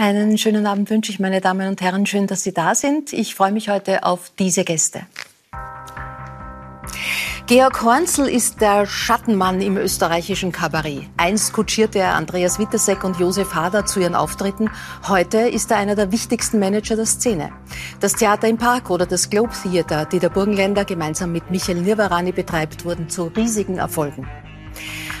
Einen schönen Abend wünsche ich, meine Damen und Herren. Schön, dass Sie da sind. Ich freue mich heute auf diese Gäste. Georg Hornzel ist der Schattenmann im österreichischen Kabarett. Einst kutschierte er Andreas Witteseck und Josef Hader zu ihren Auftritten. Heute ist er einer der wichtigsten Manager der Szene. Das Theater im Park oder das Globe Theater, die der Burgenländer gemeinsam mit Michael Nirvarani betreibt, wurden zu riesigen Erfolgen.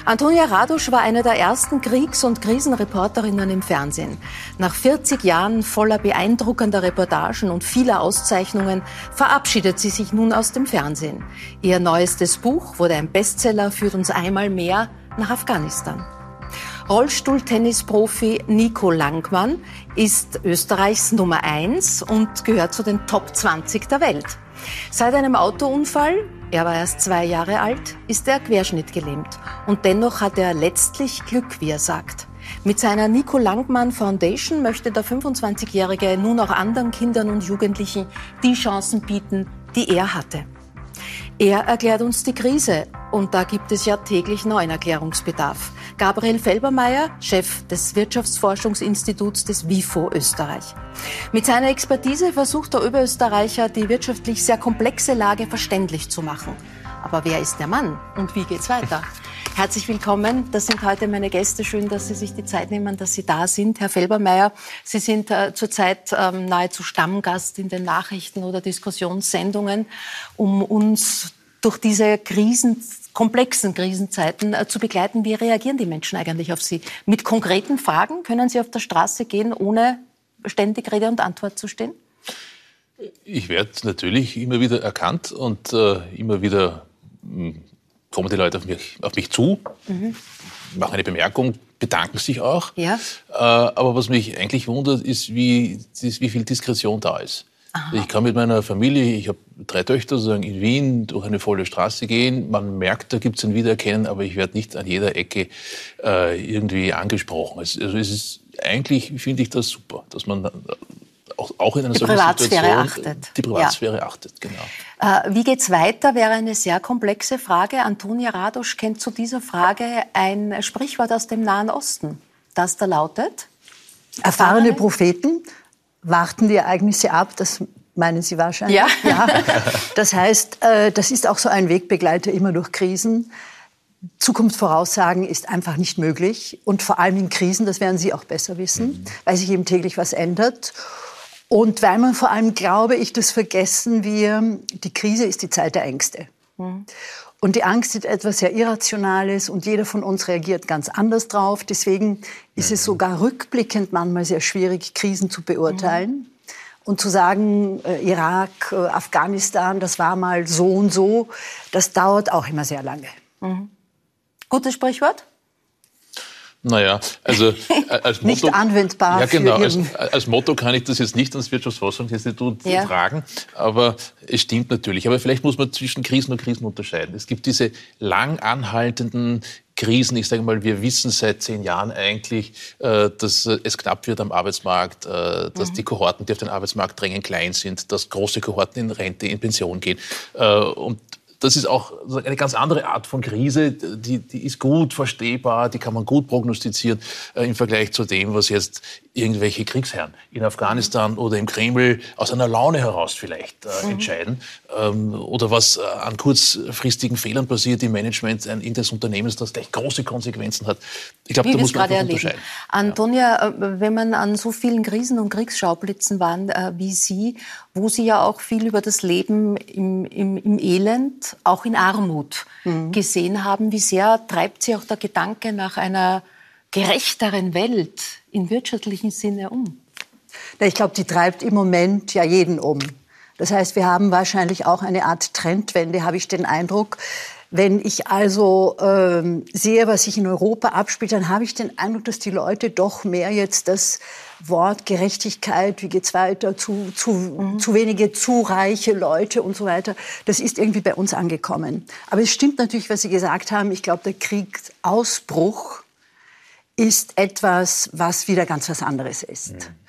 Antonia Radusch war eine der ersten Kriegs- und Krisenreporterinnen im Fernsehen. Nach 40 Jahren voller beeindruckender Reportagen und vieler Auszeichnungen verabschiedet sie sich nun aus dem Fernsehen. Ihr neuestes Buch wurde ein Bestseller, führt uns einmal mehr nach Afghanistan. Rollstuhltennisprofi Nico Langmann ist Österreichs Nummer eins und gehört zu den Top 20 der Welt. Seit einem Autounfall er war erst zwei Jahre alt, ist er querschnittgelähmt. Und dennoch hat er letztlich Glück, wie er sagt. Mit seiner Nico Langmann Foundation möchte der 25-Jährige nun auch anderen Kindern und Jugendlichen die Chancen bieten, die er hatte. Er erklärt uns die Krise und da gibt es ja täglich neuen Erklärungsbedarf. Gabriel Felbermeier, Chef des Wirtschaftsforschungsinstituts des WIFO Österreich. Mit seiner Expertise versucht der Oberösterreicher, die wirtschaftlich sehr komplexe Lage verständlich zu machen. Aber wer ist der Mann und wie geht's weiter? Herzlich willkommen. Das sind heute meine Gäste. Schön, dass Sie sich die Zeit nehmen, dass Sie da sind. Herr Felbermeier, Sie sind äh, zurzeit ähm, nahezu Stammgast in den Nachrichten oder Diskussionssendungen, um uns durch diese Krisen, komplexen Krisenzeiten äh, zu begleiten. Wie reagieren die Menschen eigentlich auf Sie? Mit konkreten Fragen können Sie auf der Straße gehen, ohne ständig Rede und Antwort zu stehen? Ich werde natürlich immer wieder erkannt und äh, immer wieder mh, hm, kommen die Leute auf mich, auf mich zu, mhm. machen eine Bemerkung, bedanken sich auch. Ja. Äh, aber was mich eigentlich wundert, ist, wie, wie viel Diskretion da ist. Aha. Ich kann mit meiner Familie, ich habe drei Töchter sozusagen in Wien durch eine volle Straße gehen. Man merkt, da gibt es ein Wiedererkennen, aber ich werde nicht an jeder Ecke äh, irgendwie angesprochen. Also, also es ist eigentlich finde ich das super, dass man auch, auch in einer die solchen Privatsphäre Situation achtet. die Privatsphäre ja. achtet. Genau. Äh, wie geht's weiter? Wäre eine sehr komplexe Frage. Antonia Radosch kennt zu dieser Frage ein Sprichwort aus dem Nahen Osten, das da lautet: Erfahrene Propheten warten die Ereignisse ab. Das meinen Sie wahrscheinlich. Ja. ja. Das heißt, äh, das ist auch so ein Wegbegleiter immer durch Krisen. Zukunft voraussagen ist einfach nicht möglich. Und vor allem in Krisen, das werden Sie auch besser wissen, mhm. weil sich eben täglich was ändert. Und weil man vor allem, glaube ich, das vergessen wir, die Krise ist die Zeit der Ängste. Mhm. Und die Angst ist etwas sehr Irrationales und jeder von uns reagiert ganz anders drauf. Deswegen ist es mhm. sogar rückblickend manchmal sehr schwierig, Krisen zu beurteilen. Mhm. Und zu sagen, äh, Irak, äh, Afghanistan, das war mal so und so, das dauert auch immer sehr lange. Mhm. Gutes Sprichwort? Naja, also äh, als Motto, nicht anwendbar. Ja, genau. Als, als, Motto kann ich das jetzt nicht ans Wirtschaftsforschungsinstitut ja. fragen, aber es stimmt natürlich. Aber vielleicht muss man zwischen Krisen und Krisen unterscheiden. Es gibt diese lang anhaltenden Krisen. Ich sage mal, wir wissen seit zehn Jahren eigentlich, äh, dass es knapp wird am Arbeitsmarkt, äh, dass mhm. die Kohorten, die auf den Arbeitsmarkt drängen, klein sind, dass große Kohorten in Rente, in Pension gehen. Und das ist auch eine ganz andere Art von Krise. Die, die ist gut verstehbar, die kann man gut prognostizieren äh, im Vergleich zu dem, was jetzt irgendwelche Kriegsherren in Afghanistan oder im Kreml aus einer Laune heraus vielleicht äh, mhm. entscheiden. Ähm, oder was äh, an kurzfristigen Fehlern passiert im Management des Unternehmens, das gleich große Konsequenzen hat. Ich glaube, da muss man gerade unterscheiden. Antonia, äh, wenn man an so vielen Krisen und Kriegsschauplätzen war äh, wie Sie, wo Sie ja auch viel über das Leben im, im, im Elend, auch in Armut mhm. gesehen haben, wie sehr treibt Sie auch der Gedanke nach einer gerechteren Welt im wirtschaftlichen Sinne um? Ich glaube, die treibt im Moment ja jeden um. Das heißt, wir haben wahrscheinlich auch eine Art Trendwende, habe ich den Eindruck. Wenn ich also ähm, sehe, was sich in Europa abspielt, dann habe ich den Eindruck, dass die Leute doch mehr jetzt das Wort Gerechtigkeit, wie geht's weiter, zu, zu, mhm. zu wenige, zu reiche Leute und so weiter, das ist irgendwie bei uns angekommen. Aber es stimmt natürlich, was Sie gesagt haben. Ich glaube, der Kriegsausbruch ist etwas, was wieder ganz was anderes ist. Mhm.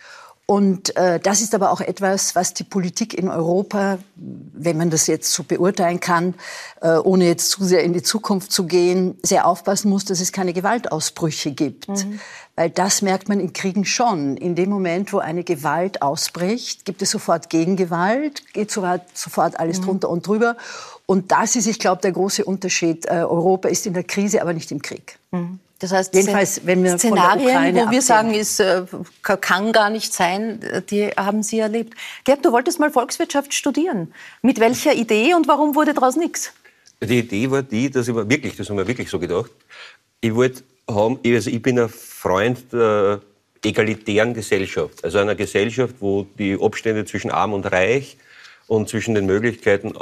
Und äh, das ist aber auch etwas, was die Politik in Europa, wenn man das jetzt so beurteilen kann, äh, ohne jetzt zu sehr in die Zukunft zu gehen, sehr aufpassen muss, dass es keine Gewaltausbrüche gibt. Mhm. Weil das merkt man in Kriegen schon. In dem Moment, wo eine Gewalt ausbricht, gibt es sofort Gegengewalt, geht sofort, sofort alles mhm. drunter und drüber. Und das ist, ich glaube, der große Unterschied. Äh, Europa ist in der Krise, aber nicht im Krieg. Mhm. Das heißt, Jedenfalls, wenn wir Szenarien, wo wir sagen, ist, äh, kann gar nicht sein, die haben Sie erlebt. Gerd, du wolltest mal Volkswirtschaft studieren. Mit welcher Idee und warum wurde daraus nichts? Die Idee war die, dass ich mir wirklich, das haben wir wirklich so gedacht, ich wollte haben, also ich bin ein Freund der egalitären Gesellschaft. Also einer Gesellschaft, wo die Abstände zwischen Arm und Reich und zwischen den Möglichkeiten,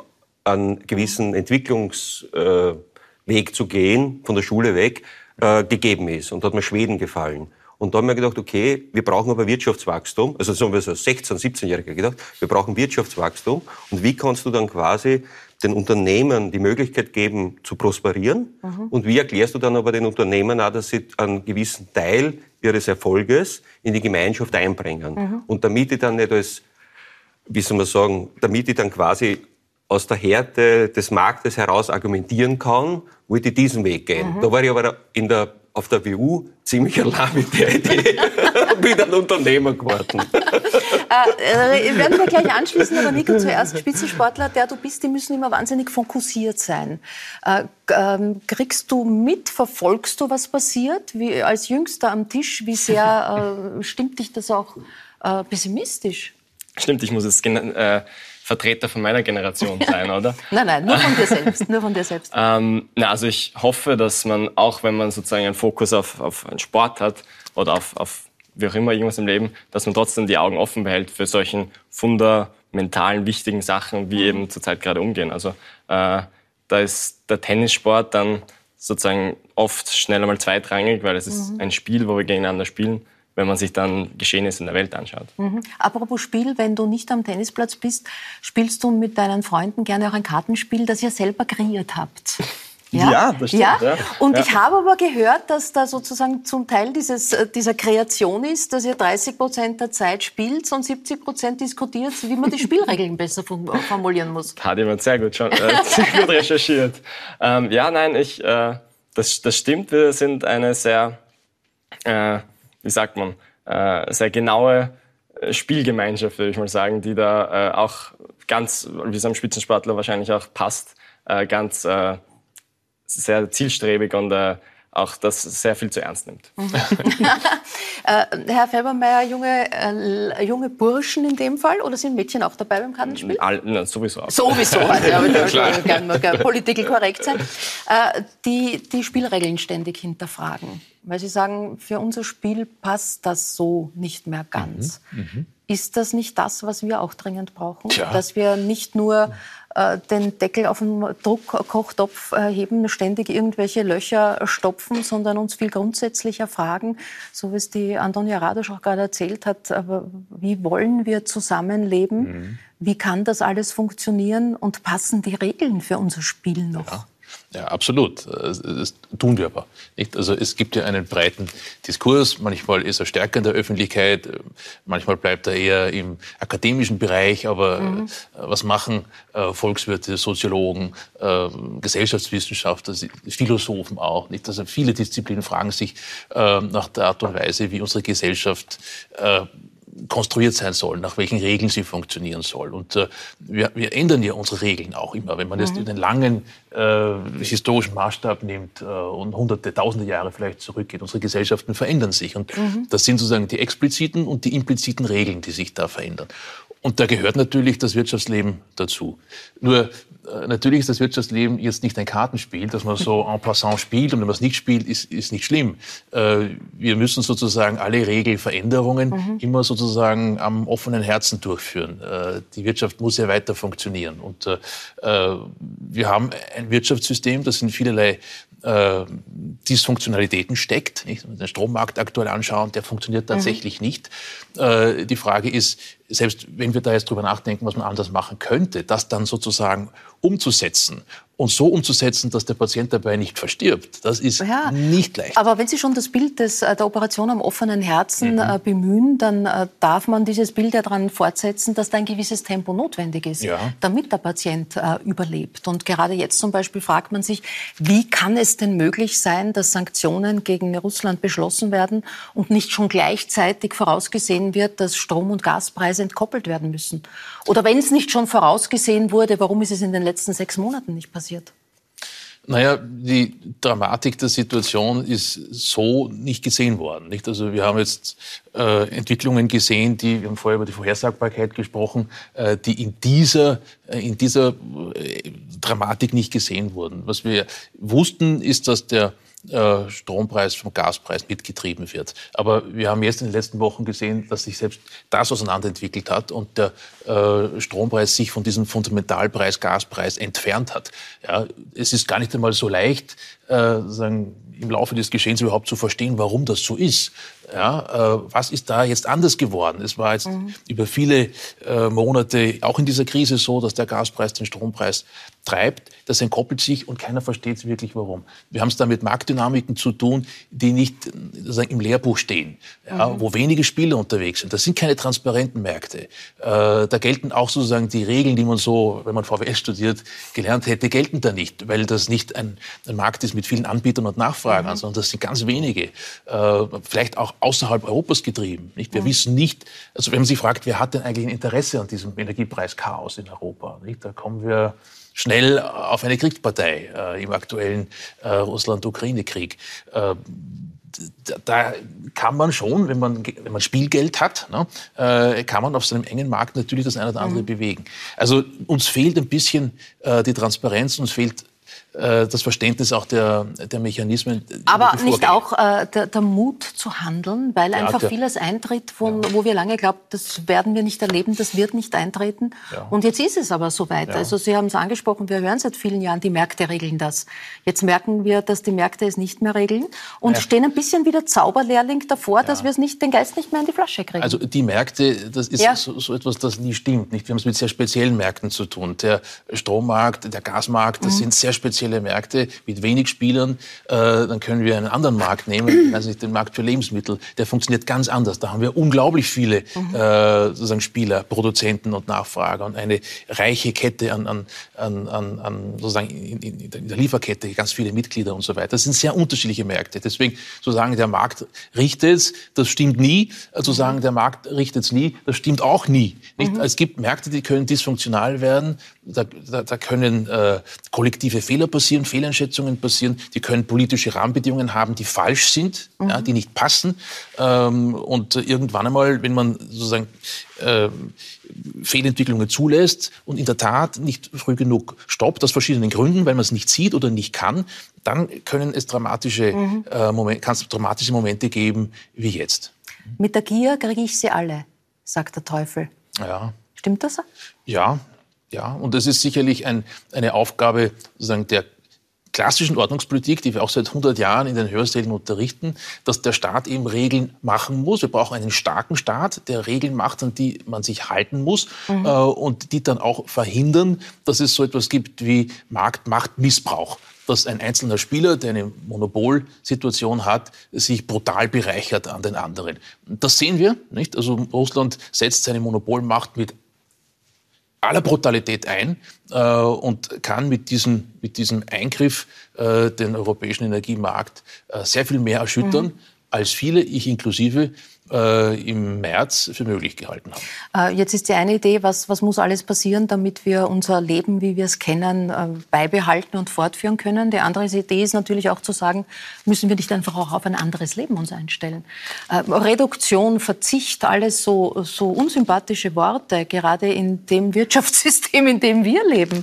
einen gewissen Entwicklungsweg äh, zu gehen, von der Schule weg, äh, gegeben ist. Und da hat mir Schweden gefallen. Und da haben wir gedacht, okay, wir brauchen aber Wirtschaftswachstum. Also so haben wir so 16-, 17-Jährige gedacht, wir brauchen Wirtschaftswachstum. Und wie kannst du dann quasi den Unternehmen die Möglichkeit geben, zu prosperieren? Mhm. Und wie erklärst du dann aber den Unternehmen auch, dass sie einen gewissen Teil ihres Erfolges in die Gemeinschaft einbringen? Mhm. Und damit ich dann nicht als, wie soll man sagen, damit ich dann quasi aus der Härte des Marktes heraus argumentieren kann, wollte ich diesen Weg gehen. Mhm. Da war ich aber in der, auf der WU ziemlich allein mit der Idee. bin dann Unternehmer geworden. äh, werden wir gleich anschließen, aber Nico, zuerst Spitzensportler, der du bist, die müssen immer wahnsinnig fokussiert sein. Äh, ähm, kriegst du mit, verfolgst du, was passiert? Wie, als Jüngster am Tisch, wie sehr äh, stimmt dich das auch äh, pessimistisch? Stimmt, ich muss es äh, Vertreter von meiner Generation sein, oder? nein, nein, nur von dir selbst. Nur von dir selbst. ähm, na, also ich hoffe, dass man, auch wenn man sozusagen einen Fokus auf, auf einen Sport hat oder auf, auf wie auch immer irgendwas im Leben, dass man trotzdem die Augen offen behält für solchen fundamentalen, wichtigen Sachen, wie eben zurzeit gerade umgehen. Also äh, da ist der Tennissport dann sozusagen oft schnell einmal zweitrangig, weil es ist mhm. ein Spiel, wo wir gegeneinander spielen wenn man sich dann Geschehnisse in der Welt anschaut. Mhm. Apropos Spiel, wenn du nicht am Tennisplatz bist, spielst du mit deinen Freunden gerne auch ein Kartenspiel, das ihr selber kreiert habt. Ja, ja das stimmt. Ja? ja. Und ja. ich habe aber gehört, dass da sozusagen zum Teil dieses, äh, dieser Kreation ist, dass ihr 30 Prozent der Zeit spielt und 70 Prozent diskutiert, wie man die Spielregeln besser formulieren muss. Hat jemand sehr gut, schon, äh, sehr gut recherchiert. Ähm, ja, nein, ich, äh, das, das stimmt. Wir sind eine sehr äh, wie sagt man, äh, sehr genaue äh, Spielgemeinschaft, würde ich mal sagen, die da äh, auch ganz, wie es am Spitzensportler wahrscheinlich auch passt, äh, ganz äh, sehr zielstrebig und äh, auch das sehr viel zu ernst nimmt. Mhm. äh, Herr Felbermeier, junge, äh, junge Burschen in dem Fall oder sind Mädchen auch dabei beim Kartenspiel? All, na, sowieso. Auch. Sowieso, also, ja, ich gerne gern political korrekt sein. Äh, die die Spielregeln ständig hinterfragen, weil sie sagen, für unser Spiel passt das so nicht mehr ganz. Mhm. Mhm. Ist das nicht das, was wir auch dringend brauchen? Tja. Dass wir nicht nur äh, den Deckel auf den Druckkochtopf äh, heben, ständig irgendwelche Löcher stopfen, sondern uns viel grundsätzlicher fragen, so wie es die Antonia Radosch auch gerade erzählt hat, aber wie wollen wir zusammenleben? Mhm. Wie kann das alles funktionieren und passen die Regeln für unser Spiel noch? Ja. Ja, absolut. Das tun wir aber nicht. Also es gibt ja einen breiten Diskurs. Manchmal ist er stärker in der Öffentlichkeit, manchmal bleibt er eher im akademischen Bereich. Aber mhm. was machen äh, Volkswirte, Soziologen, äh, Gesellschaftswissenschaftler, Philosophen auch? Nicht? Also viele Disziplinen fragen sich äh, nach der Art und Weise, wie unsere Gesellschaft konstruiert sein soll, nach welchen Regeln sie funktionieren soll. Und äh, wir, wir ändern ja unsere Regeln auch immer. Wenn man jetzt mhm. den langen äh, historischen Maßstab nimmt äh, und hunderte, tausende Jahre vielleicht zurückgeht, unsere Gesellschaften verändern sich. Und mhm. das sind sozusagen die expliziten und die impliziten Regeln, die sich da verändern. Und da gehört natürlich das Wirtschaftsleben dazu. Nur äh, natürlich ist das Wirtschaftsleben jetzt nicht ein Kartenspiel, dass man so en passant spielt und wenn man es nicht spielt, ist, ist nicht schlimm. Äh, wir müssen sozusagen alle Regelveränderungen mhm. immer sozusagen am offenen Herzen durchführen. Äh, die Wirtschaft muss ja weiter funktionieren. Und wir haben ein Wirtschaftssystem, das in vielerlei äh, Dysfunktionalitäten steckt. Nicht? Wenn wir den Strommarkt aktuell anschauen, der funktioniert mhm. tatsächlich mhm. nicht. Äh, die Frage ist, selbst wenn wir da jetzt drüber nachdenken, was man anders machen könnte, das dann sozusagen umzusetzen und so umzusetzen, dass der Patient dabei nicht verstirbt, das ist ja, nicht leicht. Aber wenn Sie schon das Bild des, äh, der Operation am offenen Herzen mhm. äh, bemühen, dann äh, darf man dieses Bild ja daran fortsetzen, dass da ein gewisses Tempo notwendig ist, ja. damit der Patient überlebt. Und gerade jetzt zum Beispiel fragt man sich, wie kann es denn möglich sein, dass Sanktionen gegen Russland beschlossen werden und nicht schon gleichzeitig vorausgesehen wird, dass Strom- und Gaspreise entkoppelt werden müssen? Oder wenn es nicht schon vorausgesehen wurde, warum ist es in den letzten sechs Monaten nicht passiert? Naja, die Dramatik der Situation ist so nicht gesehen worden. Nicht? Also wir haben jetzt äh, Entwicklungen gesehen, die, wir haben vorher über die Vorhersagbarkeit gesprochen, äh, die in dieser, äh, in dieser äh, Dramatik nicht gesehen wurden. Was wir wussten, ist, dass der äh, Strompreis vom Gaspreis mitgetrieben wird. Aber wir haben jetzt in den letzten Wochen gesehen, dass sich selbst das auseinanderentwickelt hat und der äh, Strompreis sich von diesem Fundamentalpreis Gaspreis entfernt hat. Ja, es ist gar nicht einmal so leicht, äh, sagen, im Laufe des Geschehens überhaupt zu verstehen, warum das so ist. Ja, äh, was ist da jetzt anders geworden? Es war jetzt mhm. über viele äh, Monate auch in dieser Krise so, dass der Gaspreis den Strompreis treibt. Das entkoppelt sich und keiner versteht wirklich, warum. Wir haben es da mit Marktdynamiken zu tun, die nicht im Lehrbuch stehen, ja, mhm. wo wenige Spieler unterwegs sind. Das sind keine transparenten Märkte. Äh, da gelten auch sozusagen die Regeln, die man so, wenn man VWS studiert, gelernt hätte, gelten da nicht, weil das nicht ein, ein Markt ist mit vielen Anbietern und Nachfragern, mhm. sondern das sind ganz wenige, äh, vielleicht auch außerhalb Europas getrieben. Nicht? Wir mhm. wissen nicht, also wenn man sich fragt, wer hat denn eigentlich ein Interesse an diesem Energiepreischaos in Europa? Nicht? Da kommen wir schnell auf eine Kriegspartei äh, im aktuellen äh, Russland-Ukraine-Krieg. Äh, da kann man schon, wenn man, wenn man Spielgeld hat, ne, äh, kann man auf so einem engen Markt natürlich das eine oder andere mhm. bewegen. Also uns fehlt ein bisschen äh, die Transparenz, uns fehlt äh, das Verständnis auch der, der Mechanismen. Aber nicht auch äh, der, der, Mut zu handeln, weil ja, einfach der, vieles eintritt, von, ja. wo wir lange glauben, das werden wir nicht erleben, das wird nicht eintreten. Ja. Und jetzt ist es aber soweit. Also Sie haben es angesprochen, wir hören seit vielen Jahren, die Märkte regeln das. Jetzt merken wir, dass die Märkte es nicht mehr regeln und stehen ein bisschen wie der Zauberlehrling davor, dass wir es nicht, den Geist nicht mehr in die Flasche kriegen. Also die Märkte, das ist so, so, etwas, das nie stimmt. Nicht? Wir haben es mit sehr speziellen Märkten zu tun. Der Strommarkt, der Gasmarkt, das mhm. sind sehr spezielle spezielle Märkte mit wenig Spielern, äh, dann können wir einen anderen Markt nehmen, also nicht den Markt für Lebensmittel. Der funktioniert ganz anders. Da haben wir unglaublich viele mhm. äh, sozusagen Spieler, Produzenten und Nachfrager und eine reiche Kette an, an, an, an sozusagen in, in, der Lieferkette, ganz viele Mitglieder und so weiter. Das sind sehr unterschiedliche Märkte. Deswegen zu sagen, der Markt richtet es, das stimmt nie. Zu sagen, der Markt richtet es nie, das stimmt auch nie. Nicht? Mhm. Es gibt Märkte, die können dysfunktional werden. Da, da, da können äh, kollektive Fehler passieren, Fehleinschätzungen passieren, die können politische Rahmenbedingungen haben, die falsch sind, mhm. ja, die nicht passen. Ähm, und irgendwann einmal, wenn man sozusagen äh, Fehlentwicklungen zulässt und in der Tat nicht früh genug stoppt, aus verschiedenen Gründen, weil man es nicht sieht oder nicht kann, dann können es dramatische, mhm. äh, Momente, kann es dramatische Momente geben wie jetzt. Mit der Gier kriege ich sie alle, sagt der Teufel. Ja. Stimmt das? Ja, ja, und das ist sicherlich ein, eine Aufgabe sozusagen der klassischen Ordnungspolitik, die wir auch seit 100 Jahren in den Hörsälen unterrichten, dass der Staat eben Regeln machen muss. Wir brauchen einen starken Staat, der Regeln macht, an die man sich halten muss mhm. äh, und die dann auch verhindern, dass es so etwas gibt wie Marktmachtmissbrauch dass ein einzelner Spieler, der eine Monopolsituation hat, sich brutal bereichert an den anderen. Das sehen wir, nicht? Also Russland setzt seine Monopolmacht mit aller Brutalität ein äh, und kann mit diesem, mit diesem Eingriff äh, den europäischen Energiemarkt äh, sehr viel mehr erschüttern, mhm. als viele, ich inklusive, äh, im März für möglich gehalten haben. Äh, jetzt ist die eine Idee, was, was muss alles passieren, damit wir unser Leben, wie wir es kennen, äh, beibehalten und fortführen können. Die andere Idee ist natürlich auch zu sagen, müssen wir nicht einfach auch auf ein anderes Leben uns einstellen. Äh, Reduktion, Verzicht, alles so, so unsympathische Worte, gerade in dem Wirtschaftssystem, in dem wir leben.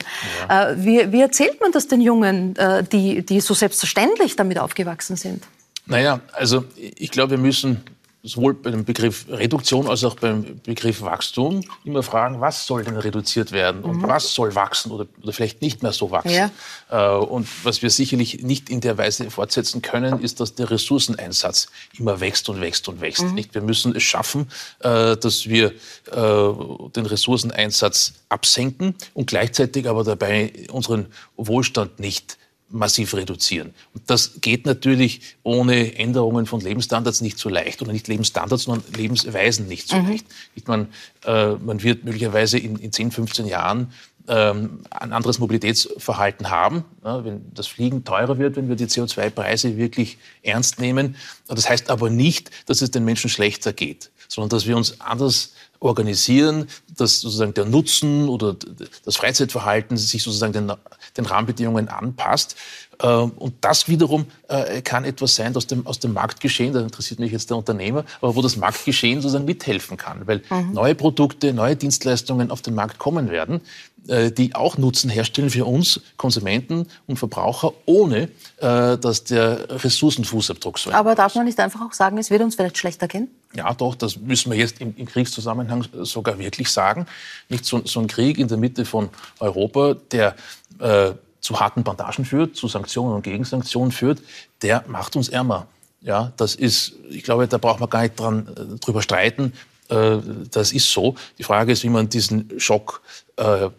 Ja. Wie, wie, erzählt man das den Jungen, die, die so selbstverständlich damit aufgewachsen sind? Naja, also ich glaube, wir müssen sowohl beim Begriff Reduktion als auch beim Begriff Wachstum immer fragen, was soll denn reduziert werden und mhm. was soll wachsen oder, oder, vielleicht nicht mehr so wachsen. Ja. Äh, und was wir sicherlich nicht in der Weise fortsetzen können, ist, dass der Ressourceneinsatz immer wächst und wächst und wächst. Mhm. Nicht? Wir müssen es schaffen, äh, dass wir äh, den Ressourceneinsatz absenken und gleichzeitig aber dabei unseren Wohlstand nicht massiv reduzieren. Und das geht natürlich ohne Änderungen von Lebensstandards nicht so leicht oder nicht Lebensstandards, sondern Lebensweisen nicht so mhm. leicht. Man, äh, man wird möglicherweise in, in 10, 15 Jahren ähm, ein anderes Mobilitätsverhalten haben, ja, wenn das Fliegen teurer wird, wenn wir die CO2-Preise wirklich ernst nehmen. Das heißt aber nicht, dass es den Menschen schlechter geht, sondern dass wir uns anders organisieren, dass sozusagen der Nutzen oder das Freizeitverhalten sich sozusagen den, den Rahmenbedingungen anpasst. Ähm, und das wiederum äh, kann etwas sein aus dem, aus dem Marktgeschehen, da interessiert mich jetzt der Unternehmer, aber wo das Marktgeschehen sozusagen mithelfen kann, weil mhm. neue Produkte, neue Dienstleistungen auf den Markt kommen werden, äh, die auch Nutzen herstellen für uns Konsumenten und Verbraucher, ohne äh, dass der Ressourcenfußabdruck so Aber darf man nicht einfach auch sagen, es wird uns vielleicht schlechter gehen? Ja, doch, das müssen wir jetzt im, im Kriegszusammenhang sogar wirklich sagen. Nicht so, so, ein Krieg in der Mitte von Europa, der äh, zu harten Bandagen führt, zu Sanktionen und Gegensanktionen führt, der macht uns ärmer. Ja, das ist, ich glaube, da braucht man gar nicht dran, äh, drüber streiten. Äh, das ist so. Die Frage ist, wie man diesen Schock äh,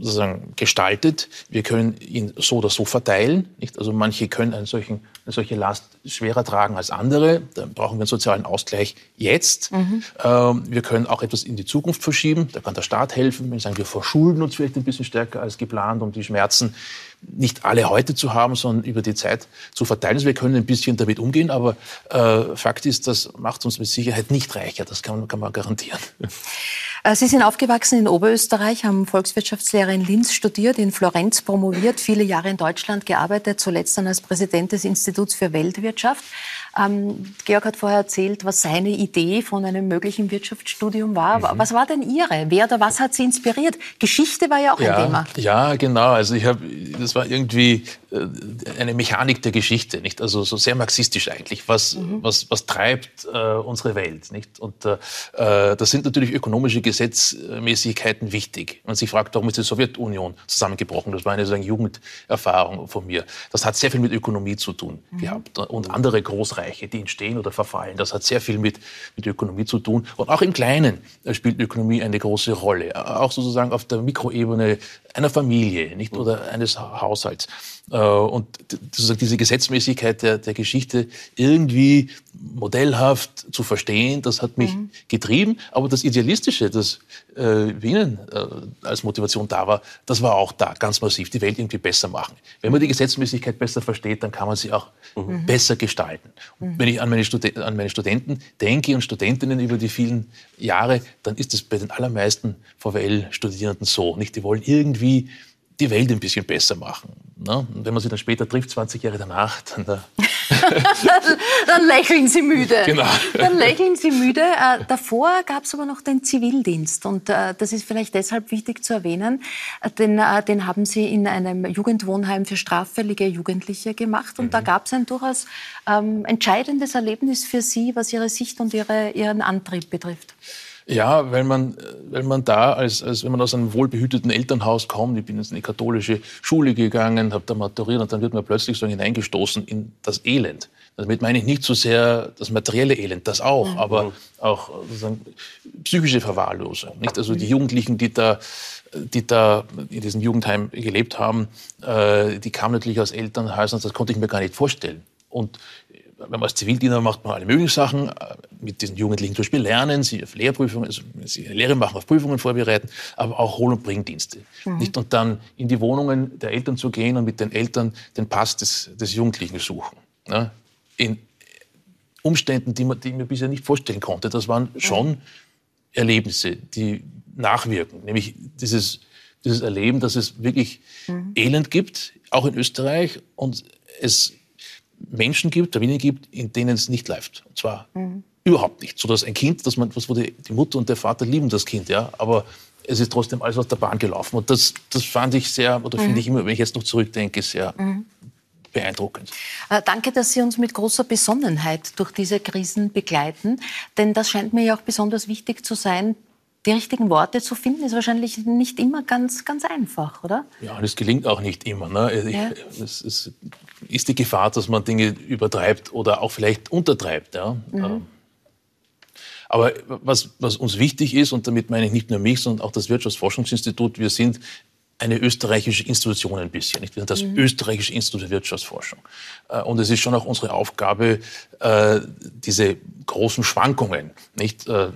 sozusagen gestaltet. Wir können ihn so oder so verteilen. Nicht? Also manche können einen solchen, eine solche Last schwerer tragen als andere. Da brauchen wir einen sozialen Ausgleich jetzt. Mhm. Ähm, wir können auch etwas in die Zukunft verschieben. Da kann der Staat helfen. Wir sagen, wir verschulden uns vielleicht ein bisschen stärker als geplant, um die Schmerzen nicht alle heute zu haben, sondern über die Zeit zu verteilen. Also wir können ein bisschen damit umgehen, aber äh, Fakt ist, das macht uns mit Sicherheit nicht reicher. Das kann, kann man garantieren. Äh, Sie sind aufgewachsen in Oberösterreich, haben Volkswirtschaftslehre in Linz studiert, in Florenz promoviert, viele Jahre in Deutschland gearbeitet, zuletzt dann als Präsident des Instituts für Weltwirtschaft. Ähm, Georg hat vorher erzählt, was seine Idee von einem möglichen Wirtschaftsstudium war. Mhm. Was war denn Ihre? Wer oder was hat Sie inspiriert? Geschichte war ja auch ja, ein Thema. Ja, genau. Also ich habe, das war irgendwie äh, eine Mechanik der Geschichte, nicht? Also so sehr marxistisch eigentlich. Was, mhm. was, was treibt äh, unsere Welt, nicht? Und äh, äh da sind natürlich ökonomische Gesetzmäßigkeiten wichtig. Man sich fragt, warum ist die Sowjetunion zusammengebrochen? Das war eine sozusagen Jugenderfahrung von mir. Das hat sehr viel mit Ökonomie zu tun mhm. gehabt und andere Großreiche die entstehen oder verfallen. Das hat sehr viel mit, mit Ökonomie zu tun. Und auch im Kleinen spielt Ökonomie eine große Rolle. Auch sozusagen auf der Mikroebene einer Familie nicht, oder eines Haushalts. Äh, und diese Gesetzmäßigkeit der, der Geschichte irgendwie modellhaft zu verstehen, das hat mich mhm. getrieben. Aber das Idealistische, das äh, Ihnen äh, als Motivation da war, das war auch da, ganz massiv, die Welt irgendwie besser machen. Wenn man die Gesetzmäßigkeit besser versteht, dann kann man sie auch mhm. besser gestalten. Mhm. Wenn ich an meine, an meine, Studenten denke und Studentinnen über die vielen Jahre, dann ist es bei den allermeisten VWL-Studierenden so. Nicht? Die wollen irgendwie die Welt ein bisschen besser machen. Ne? Und wenn man sie dann später trifft, 20 Jahre danach, dann, da dann lächeln sie müde. Genau. Dann lächeln sie müde. Äh, davor gab es aber noch den Zivildienst. Und äh, das ist vielleicht deshalb wichtig zu erwähnen. Äh, den, äh, den haben Sie in einem Jugendwohnheim für straffällige Jugendliche gemacht. Und mhm. da gab es ein durchaus ähm, entscheidendes Erlebnis für Sie, was Ihre Sicht und Ihre, Ihren Antrieb betrifft. Ja, weil man, weil man da, als, als wenn man aus einem wohlbehüteten Elternhaus kommt, ich bin jetzt in die katholische Schule gegangen, habe da maturiert und dann wird man plötzlich so hineingestoßen in das Elend. Damit meine ich nicht so sehr das materielle Elend, das auch, mhm. aber auch sozusagen psychische Verwahrlosung. Nicht? Also die Jugendlichen, die da, die da in diesem Jugendheim gelebt haben, äh, die kamen natürlich aus Elternhäusern, das konnte ich mir gar nicht vorstellen. Und wenn man als Zivildiener macht man alle möglichen Sachen, äh, mit diesen Jugendlichen zum Beispiel lernen, sie auf Lehrprüfungen, also sie Lehre machen, auf Prüfungen vorbereiten, aber auch Hol- und Bringdienste. Mhm. Nicht? Und dann in die Wohnungen der Eltern zu gehen und mit den Eltern den Pass des, des Jugendlichen suchen. Ne? In Umständen, die man, die ich mir bisher nicht vorstellen konnte. Das waren schon Erlebnisse, die nachwirken. Nämlich dieses, dieses Erleben, dass es wirklich mhm. Elend gibt, auch in Österreich, und es Menschen gibt, Familien gibt, in denen es nicht läuft. Und zwar mhm. überhaupt nicht. So dass ein Kind, dass man, was wo die, Mutter und der Vater lieben das Kind, ja, aber es ist trotzdem alles aus der Bahn gelaufen. Und das, das fand ich sehr, oder mhm. finde ich immer, wenn ich jetzt noch zurückdenke, sehr mhm. beeindruckend. Äh, danke, dass Sie uns mit großer Besonnenheit durch diese Krisen begleiten. Denn das scheint mir ja auch besonders wichtig zu sein. Die richtigen Worte zu finden, ist wahrscheinlich nicht immer ganz, ganz einfach, oder? Ja, das gelingt auch nicht immer. Ne? Ja. Es, es, ist die Gefahr, dass man Dinge übertreibt oder auch vielleicht untertreibt. Ja? Mhm. Ähm, aber was, was uns wichtig ist, und damit meine ich nicht nur mich, sondern auch das Wirtschaftsforschungsinstitut, wir sind eine österreichische Institution ein bisschen. Nicht? Wir sind das mhm. österreichische Institut für Wirtschaftsforschung. Äh, und es ist schon auch unsere Aufgabe, äh, diese großen Schwankungen, nicht, äh,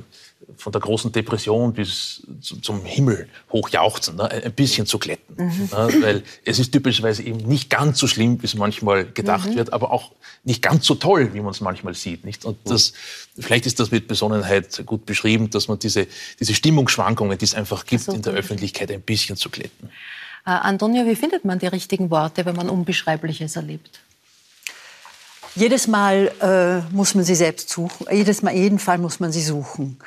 von der großen Depression bis zum Himmel hochjauchzen, ne, ein bisschen zu glätten. Mhm. Ne, weil es ist typischerweise eben nicht ganz so schlimm, wie es manchmal gedacht mhm. wird, aber auch nicht ganz so toll, wie man es manchmal sieht. Nicht? Und das, vielleicht ist das mit Besonnenheit gut beschrieben, dass man diese, diese Stimmungsschwankungen, die es einfach gibt, so, in der Öffentlichkeit ein bisschen zu glätten. Äh, Antonia, wie findet man die richtigen Worte, wenn man Unbeschreibliches erlebt? Jedes Mal äh, muss man sie selbst suchen. Jedes Mal, jeden Fall muss man sie suchen.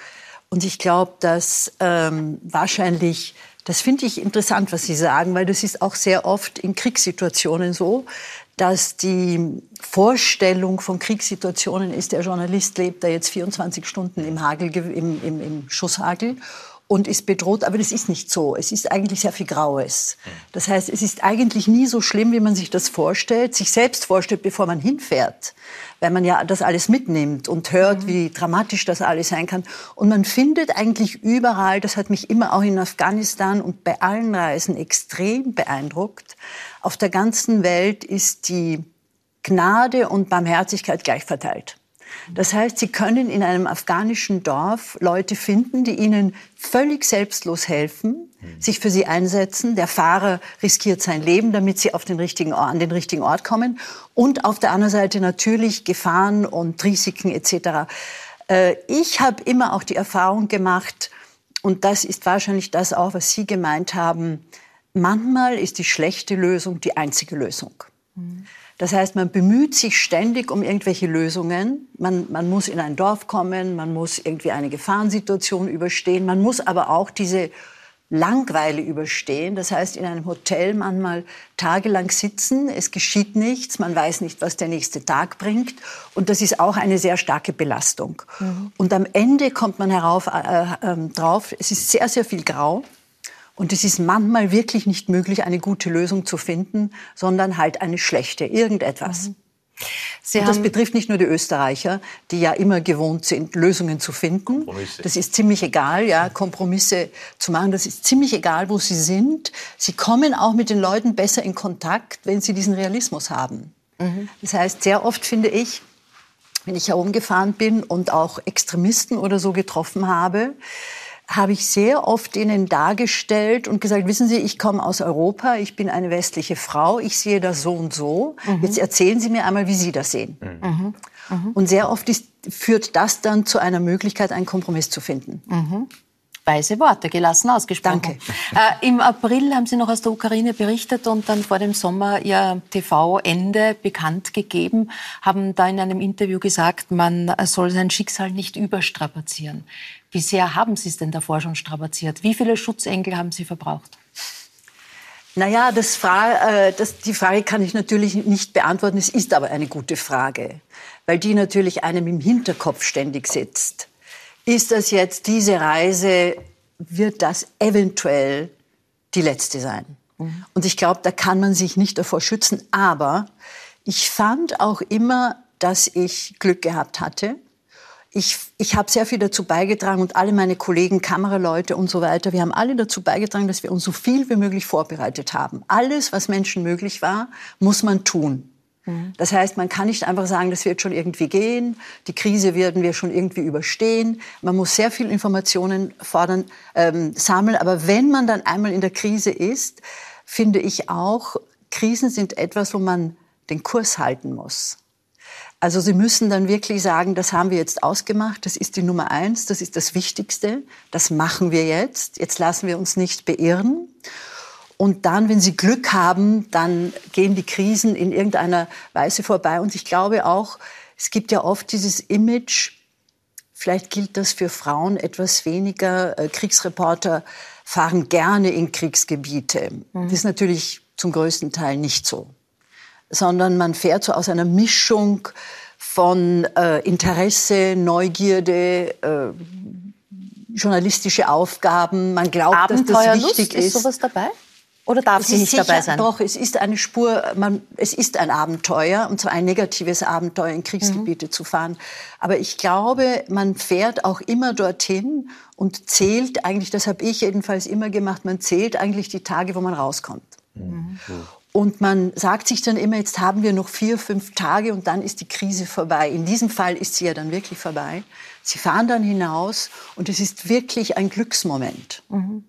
Und ich glaube, dass ähm, wahrscheinlich, das finde ich interessant, was Sie sagen, weil das ist auch sehr oft in Kriegssituationen so, dass die Vorstellung von Kriegssituationen ist, der Journalist lebt da jetzt 24 Stunden im, Hagel, im, im, im Schusshagel und ist bedroht. Aber das ist nicht so. Es ist eigentlich sehr viel Graues. Das heißt, es ist eigentlich nie so schlimm, wie man sich das vorstellt, sich selbst vorstellt, bevor man hinfährt. Weil man ja das alles mitnimmt und hört, mhm. wie dramatisch das alles sein kann. Und man findet eigentlich überall, das hat mich immer auch in Afghanistan und bei allen Reisen extrem beeindruckt, auf der ganzen Welt ist die Gnade und Barmherzigkeit gleich verteilt. Das heißt, Sie können in einem afghanischen Dorf Leute finden, die Ihnen völlig selbstlos helfen, sich für Sie einsetzen. Der Fahrer riskiert sein Leben, damit Sie auf den richtigen Ort, an den richtigen Ort kommen. Und auf der anderen Seite natürlich Gefahren und Risiken etc. Äh, ich habe immer auch die Erfahrung gemacht, und das ist wahrscheinlich das auch, was Sie gemeint haben, manchmal ist die schlechte Lösung die einzige Lösung. Mhm. Das heißt, man bemüht sich ständig um irgendwelche Lösungen. Man, man muss in ein Dorf kommen, man muss irgendwie eine Gefahrensituation überstehen, man muss aber auch diese Langweile überstehen. Das heißt, in einem Hotel manchmal tagelang sitzen, es geschieht nichts, man weiß nicht, was der nächste Tag bringt. Und das ist auch eine sehr starke Belastung. Mhm. Und am Ende kommt man herauf, äh, äh, drauf, es ist sehr, sehr viel Grau. Und es ist manchmal wirklich nicht möglich, eine gute Lösung zu finden, sondern halt eine schlechte, irgendetwas. Mhm. und das betrifft nicht nur die Österreicher, die ja immer gewohnt sind, Lösungen zu finden. Das ist ziemlich egal, ja, Kompromisse zu machen. Das ist ziemlich egal, wo sie sind. Sie kommen auch mit den Leuten besser in Kontakt, wenn sie diesen Realismus haben. Mhm. Das heißt, sehr oft finde ich, wenn ich herumgefahren bin und auch Extremisten oder so getroffen habe, habe ich sehr oft ihnen dargestellt und gesagt, wissen Sie, ich komme aus Europa, ich bin eine westliche Frau, ich sehe das so und so. Mhm. Jetzt erzählen Sie mir einmal, wie Sie das sehen. Mhm. Mhm. Und sehr oft ist, führt das dann zu einer Möglichkeit, einen Kompromiss zu finden. Mhm. Weise Worte, gelassen ausgesprochen. Danke. Äh, Im April haben Sie noch aus der Ukraine berichtet und dann vor dem Sommer Ihr TV-Ende bekannt gegeben, haben da in einem Interview gesagt, man soll sein Schicksal nicht überstrapazieren. Wie sehr haben Sie es denn davor schon strapaziert? Wie viele Schutzengel haben Sie verbraucht? Naja, das Fra äh, das, die Frage kann ich natürlich nicht beantworten. Es ist aber eine gute Frage, weil die natürlich einem im Hinterkopf ständig sitzt. Ist das jetzt diese Reise, wird das eventuell die letzte sein? Mhm. Und ich glaube, da kann man sich nicht davor schützen. Aber ich fand auch immer, dass ich Glück gehabt hatte ich, ich habe sehr viel dazu beigetragen und alle meine Kollegen, Kameraleute und so weiter, wir haben alle dazu beigetragen, dass wir uns so viel wie möglich vorbereitet haben. Alles, was Menschen möglich war, muss man tun. Mhm. Das heißt, man kann nicht einfach sagen, das wird schon irgendwie gehen, die Krise werden wir schon irgendwie überstehen. Man muss sehr viel Informationen fordern, ähm, sammeln. Aber wenn man dann einmal in der Krise ist, finde ich auch, Krisen sind etwas, wo man den Kurs halten muss. Also Sie müssen dann wirklich sagen, das haben wir jetzt ausgemacht, das ist die Nummer eins, das ist das Wichtigste, das machen wir jetzt, jetzt lassen wir uns nicht beirren. Und dann, wenn Sie Glück haben, dann gehen die Krisen in irgendeiner Weise vorbei. Und ich glaube auch, es gibt ja oft dieses Image, vielleicht gilt das für Frauen etwas weniger, äh, Kriegsreporter fahren gerne in Kriegsgebiete. Mhm. Das ist natürlich zum größten Teil nicht so. Sondern man fährt so aus einer Mischung von äh, Interesse, Neugierde, äh, journalistische Aufgaben. Man glaubt, dass das wichtig ist. Ist sowas dabei? Oder darf sie nicht sicher, dabei sein? Doch, es ist eine Spur, man, es ist ein Abenteuer, und zwar ein negatives Abenteuer, in Kriegsgebiete mhm. zu fahren. Aber ich glaube, man fährt auch immer dorthin und zählt eigentlich, das habe ich jedenfalls immer gemacht, man zählt eigentlich die Tage, wo man rauskommt. Mhm. Und man sagt sich dann immer, jetzt haben wir noch vier, fünf Tage und dann ist die Krise vorbei. In diesem Fall ist sie ja dann wirklich vorbei. Sie fahren dann hinaus und es ist wirklich ein Glücksmoment. Mhm.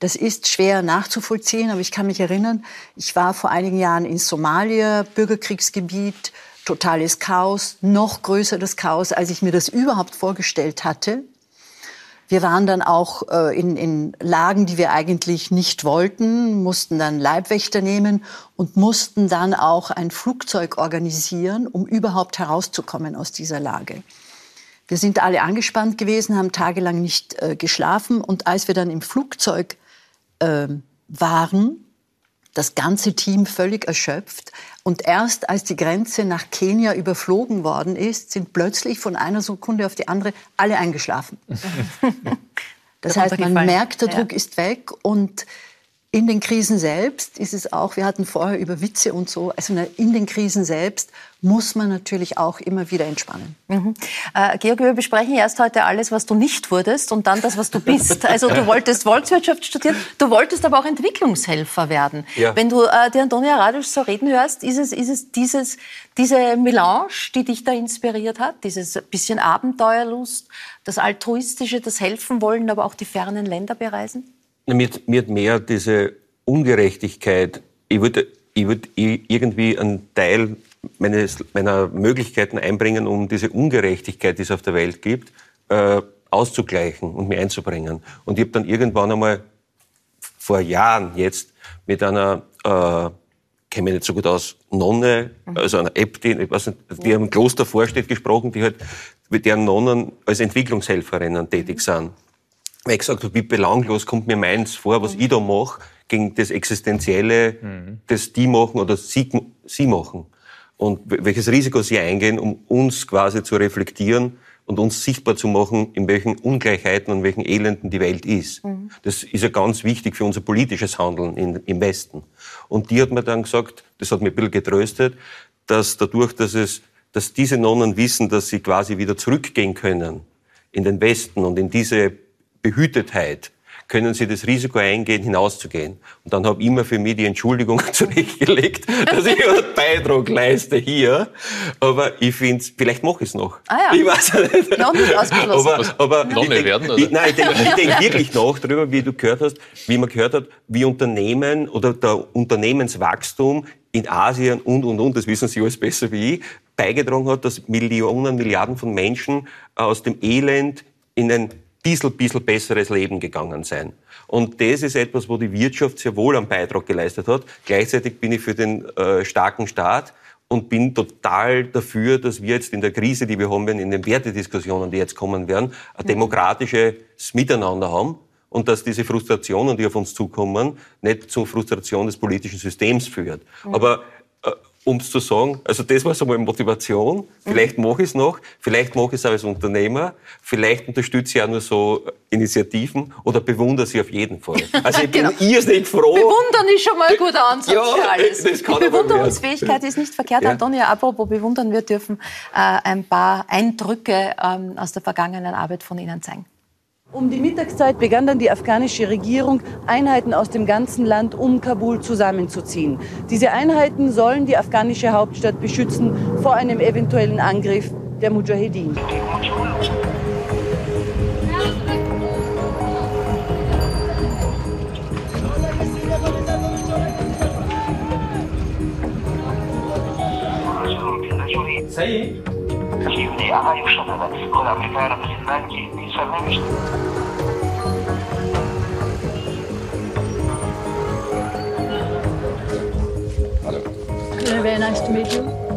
Das ist schwer nachzuvollziehen, aber ich kann mich erinnern, ich war vor einigen Jahren in Somalia, Bürgerkriegsgebiet, totales Chaos, noch größeres Chaos, als ich mir das überhaupt vorgestellt hatte. Wir waren dann auch äh, in, in Lagen, die wir eigentlich nicht wollten, mussten dann Leibwächter nehmen und mussten dann auch ein Flugzeug organisieren, um überhaupt herauszukommen aus dieser Lage. Wir sind alle angespannt gewesen, haben tagelang nicht äh, geschlafen und als wir dann im Flugzeug äh, waren, das ganze Team völlig erschöpft. Und erst als die Grenze nach Kenia überflogen worden ist, sind plötzlich von einer Sekunde auf die andere alle eingeschlafen. das heißt, man merkt, der Druck ja. ist weg und in den Krisen selbst ist es auch, wir hatten vorher über Witze und so, also in den Krisen selbst muss man natürlich auch immer wieder entspannen. Mhm. Äh, Georg, wir besprechen erst heute alles, was du nicht wurdest und dann das, was du bist. Also du wolltest Volkswirtschaft studieren, du wolltest aber auch Entwicklungshelfer werden. Ja. Wenn du äh, die Antonia Radusch so reden hörst, ist es, ist es dieses, diese Melange, die dich da inspiriert hat, dieses bisschen Abenteuerlust, das Altruistische, das Helfen wollen, aber auch die fernen Länder bereisen? Mir, mir hat mehr diese Ungerechtigkeit, ich würde ich würd irgendwie einen Teil meines, meiner Möglichkeiten einbringen, um diese Ungerechtigkeit, die es auf der Welt gibt, äh, auszugleichen und mir einzubringen. Und ich habe dann irgendwann einmal vor Jahren jetzt mit einer, äh, kenne mich nicht so gut aus, Nonne, also einer App, die, ich weiß nicht, die am Kloster vorsteht, gesprochen, die halt mit deren Nonnen als Entwicklungshelferinnen tätig sind weil ich gesagt habe, wie belanglos kommt mir meins vor, was mhm. ich da mache, gegen das Existenzielle, mhm. das die machen oder sie, sie machen. Und welches Risiko sie eingehen, um uns quasi zu reflektieren und uns sichtbar zu machen, in welchen Ungleichheiten und welchen Elenden die Welt ist. Mhm. Das ist ja ganz wichtig für unser politisches Handeln in, im Westen. Und die hat mir dann gesagt, das hat mir ein bisschen getröstet, dass dadurch, dass es, dass diese Nonnen wissen, dass sie quasi wieder zurückgehen können in den Westen und in diese Behütetheit können Sie das Risiko eingehen, hinauszugehen. Und dann habe ich immer für mich die Entschuldigung zurechtgelegt, dass ich einen Beitrag leiste hier. Aber ich finde, vielleicht mache ich es noch. Ah ja. Ich weiß nicht. Noch nicht ausgeschlossen. Aber, aber Nonne denk, werden, oder? Ich, nein, ich denke denk wirklich nach darüber, wie du gehört hast, wie man gehört hat, wie Unternehmen oder der Unternehmenswachstum in Asien und, und, und, das wissen Sie alles besser wie ich, beigetragen hat, dass Millionen, Milliarden von Menschen aus dem Elend in ein bisschen, bisschen besseres Leben gegangen sein. Und das ist etwas, wo die Wirtschaft sehr wohl einen Beitrag geleistet hat. Gleichzeitig bin ich für den äh, starken Staat und bin total dafür, dass wir jetzt in der Krise, die wir haben werden, in den Wertediskussionen, die jetzt kommen werden, ein demokratisches Miteinander haben und dass diese Frustrationen, die auf uns zukommen, nicht zur Frustration des politischen Systems führt. Mhm. Aber um es zu sagen. Also das war so meine Motivation. Vielleicht mhm. mache ich es noch, vielleicht mache ich es als Unternehmer, vielleicht unterstütze ich auch nur so Initiativen oder bewundere sie auf jeden Fall. Also ich bin genau. irrsinnig froh. Bewundern ist schon mal ein guter Ansatz ja, für alles. Das kann Die Bewunderungsfähigkeit ist nicht verkehrt. Ja. Antonia, apropos bewundern, wir dürfen äh, ein paar Eindrücke ähm, aus der vergangenen Arbeit von Ihnen zeigen. Um die Mittagszeit begann dann die afghanische Regierung, Einheiten aus dem ganzen Land um Kabul zusammenzuziehen. Diese Einheiten sollen die afghanische Hauptstadt beschützen vor einem eventuellen Angriff der Mujahedin. Said dziwnie, aha już to nawet skóra Amerykanów Finlandii i samymi Hallo. Very nice to meet you.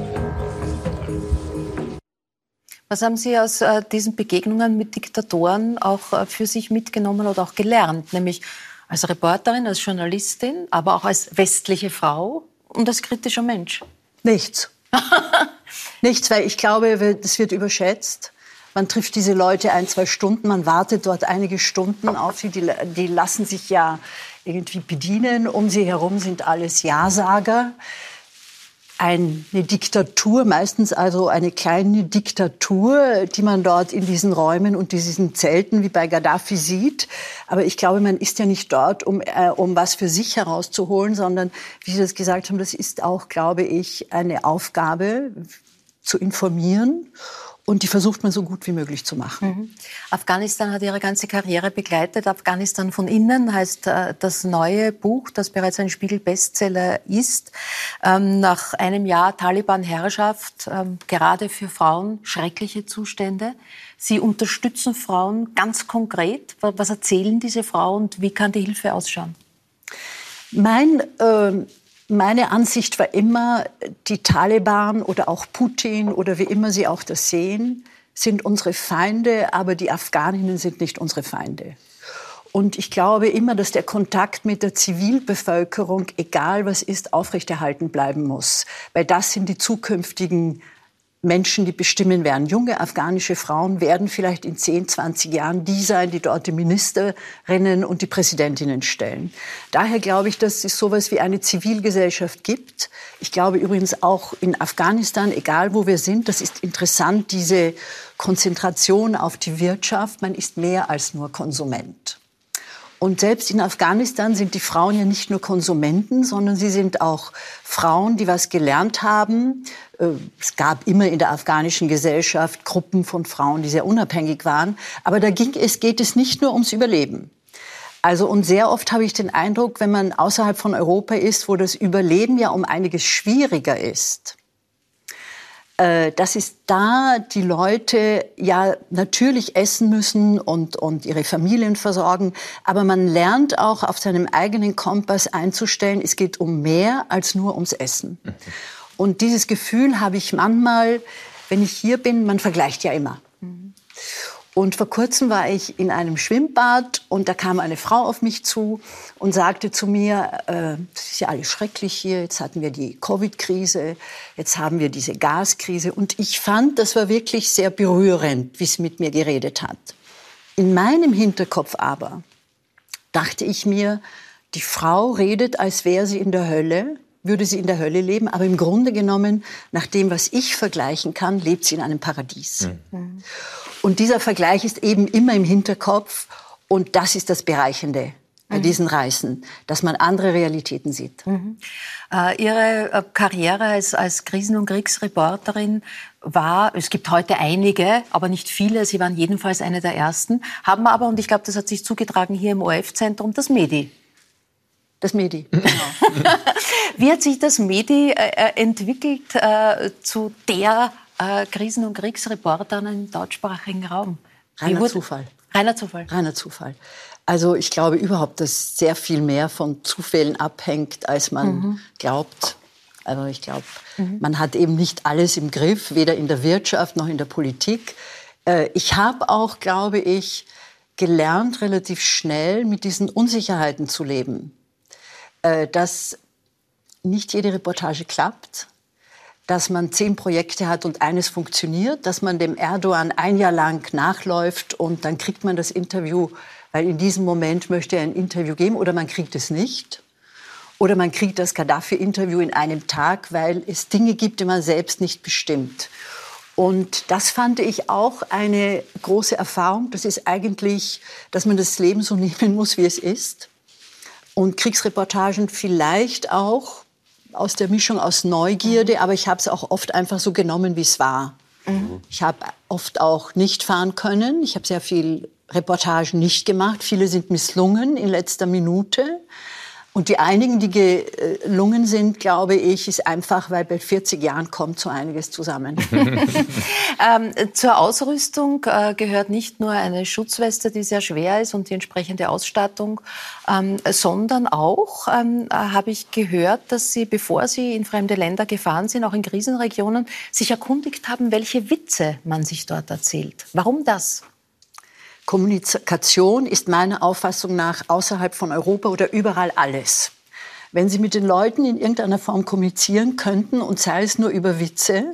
Was haben Sie aus äh, diesen Begegnungen mit Diktatoren auch äh, für sich mitgenommen oder auch gelernt? Nämlich als Reporterin, als Journalistin, aber auch als westliche Frau und als kritischer Mensch? Nichts. Nichts, weil ich glaube, das wird überschätzt. Man trifft diese Leute ein, zwei Stunden, man wartet dort einige Stunden auf sie. Die, die lassen sich ja irgendwie bedienen. Um sie herum sind alles Ja-Sager eine Diktatur, meistens also eine kleine Diktatur, die man dort in diesen Räumen und diesen Zelten wie bei Gaddafi sieht. Aber ich glaube, man ist ja nicht dort, um, äh, um was für sich herauszuholen, sondern, wie Sie das gesagt haben, das ist auch, glaube ich, eine Aufgabe zu informieren und die versucht man so gut wie möglich zu machen. Mhm. Afghanistan hat ihre ganze Karriere begleitet. Afghanistan von innen heißt äh, das neue Buch, das bereits ein Spiegel-Bestseller ist. Ähm, nach einem Jahr Taliban-Herrschaft, ähm, gerade für Frauen schreckliche Zustände. Sie unterstützen Frauen ganz konkret. Was erzählen diese Frauen und wie kann die Hilfe ausschauen? Mein äh, meine Ansicht war immer, die Taliban oder auch Putin oder wie immer sie auch das sehen, sind unsere Feinde, aber die Afghaninnen sind nicht unsere Feinde. Und ich glaube immer, dass der Kontakt mit der Zivilbevölkerung, egal was ist, aufrechterhalten bleiben muss. Weil das sind die zukünftigen Menschen, die bestimmen werden. Junge afghanische Frauen werden vielleicht in 10, 20 Jahren die sein, die dort die Ministerinnen und die Präsidentinnen stellen. Daher glaube ich, dass es sowas wie eine Zivilgesellschaft gibt. Ich glaube übrigens auch in Afghanistan, egal wo wir sind, das ist interessant, diese Konzentration auf die Wirtschaft. Man ist mehr als nur Konsument. Und selbst in Afghanistan sind die Frauen ja nicht nur Konsumenten, sondern sie sind auch Frauen, die was gelernt haben. Äh, es gab immer in der afghanischen Gesellschaft Gruppen von Frauen, die sehr unabhängig waren. Aber da ging es, geht es nicht nur ums Überleben. Also und sehr oft habe ich den Eindruck, wenn man außerhalb von Europa ist, wo das Überleben ja um einiges schwieriger ist, äh, dass es da die Leute ja natürlich essen müssen und, und ihre Familien versorgen, aber man lernt auch auf seinem eigenen Kompass einzustellen, es geht um mehr als nur ums Essen. Und dieses Gefühl habe ich manchmal, wenn ich hier bin, man vergleicht ja immer. Und vor kurzem war ich in einem Schwimmbad und da kam eine Frau auf mich zu und sagte zu mir, äh, das ist ja alles schrecklich hier, jetzt hatten wir die Covid-Krise, jetzt haben wir diese Gaskrise. Und ich fand, das war wirklich sehr berührend, wie sie mit mir geredet hat. In meinem Hinterkopf aber dachte ich mir, die Frau redet, als wäre sie in der Hölle, würde sie in der Hölle leben, aber im Grunde genommen, nach dem, was ich vergleichen kann, lebt sie in einem Paradies. Mhm. Und dieser Vergleich ist eben immer im Hinterkopf. Und das ist das Bereichende bei mhm. diesen Reisen, dass man andere Realitäten sieht. Mhm. Äh, Ihre äh, Karriere als, als Krisen- und Kriegsreporterin war, es gibt heute einige, aber nicht viele, Sie waren jedenfalls eine der ersten, haben aber, und ich glaube, das hat sich zugetragen hier im OF-Zentrum, das MEDI. Das MEDI, genau. Wie hat sich das MEDI äh, äh entwickelt äh, zu der äh, Krisen- und Kriegsreportern im deutschsprachigen Raum. Reiner Zufall. Reiner Zufall. Reiner Zufall. Also ich glaube überhaupt, dass sehr viel mehr von Zufällen abhängt, als man mhm. glaubt. Also ich glaube, mhm. man hat eben nicht alles im Griff, weder in der Wirtschaft noch in der Politik. Äh, ich habe auch, glaube ich, gelernt, relativ schnell mit diesen Unsicherheiten zu leben. Äh, dass nicht jede Reportage klappt, dass man zehn Projekte hat und eines funktioniert, dass man dem Erdogan ein Jahr lang nachläuft und dann kriegt man das Interview, weil in diesem Moment möchte er ein Interview geben oder man kriegt es nicht. Oder man kriegt das Gaddafi-Interview in einem Tag, weil es Dinge gibt, die man selbst nicht bestimmt. Und das fand ich auch eine große Erfahrung. Das ist eigentlich, dass man das Leben so nehmen muss, wie es ist. Und Kriegsreportagen vielleicht auch aus der Mischung aus Neugierde, aber ich habe es auch oft einfach so genommen, wie es war. Mhm. Ich habe oft auch nicht fahren können. Ich habe sehr viel Reportagen nicht gemacht. Viele sind misslungen in letzter Minute. Und die einigen, die gelungen sind, glaube ich, ist einfach, weil bei 40 Jahren kommt so einiges zusammen. ähm, zur Ausrüstung äh, gehört nicht nur eine Schutzweste, die sehr schwer ist und die entsprechende Ausstattung, ähm, sondern auch, ähm, äh, habe ich gehört, dass Sie, bevor Sie in fremde Länder gefahren sind, auch in Krisenregionen, sich erkundigt haben, welche Witze man sich dort erzählt. Warum das? Kommunikation ist meiner Auffassung nach außerhalb von Europa oder überall alles. Wenn Sie mit den Leuten in irgendeiner Form kommunizieren könnten und sei es nur über Witze,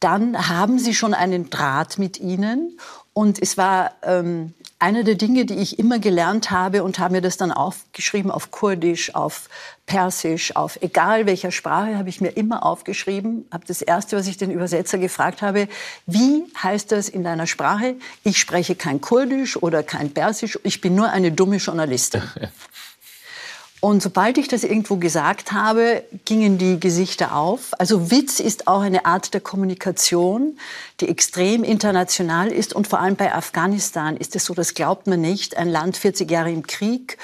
dann haben Sie schon einen Draht mit ihnen. Und es war ähm, eine der Dinge, die ich immer gelernt habe und habe mir das dann aufgeschrieben auf Kurdisch, auf Persisch, auf egal welcher Sprache, habe ich mir immer aufgeschrieben. Habe das erste, was ich den Übersetzer gefragt habe, wie heißt das in deiner Sprache? Ich spreche kein Kurdisch oder kein Persisch. Ich bin nur eine dumme Journalistin. Und sobald ich das irgendwo gesagt habe, gingen die Gesichter auf. Also Witz ist auch eine Art der Kommunikation, die extrem international ist. Und vor allem bei Afghanistan ist es so, das glaubt man nicht, ein Land 40 Jahre im Krieg,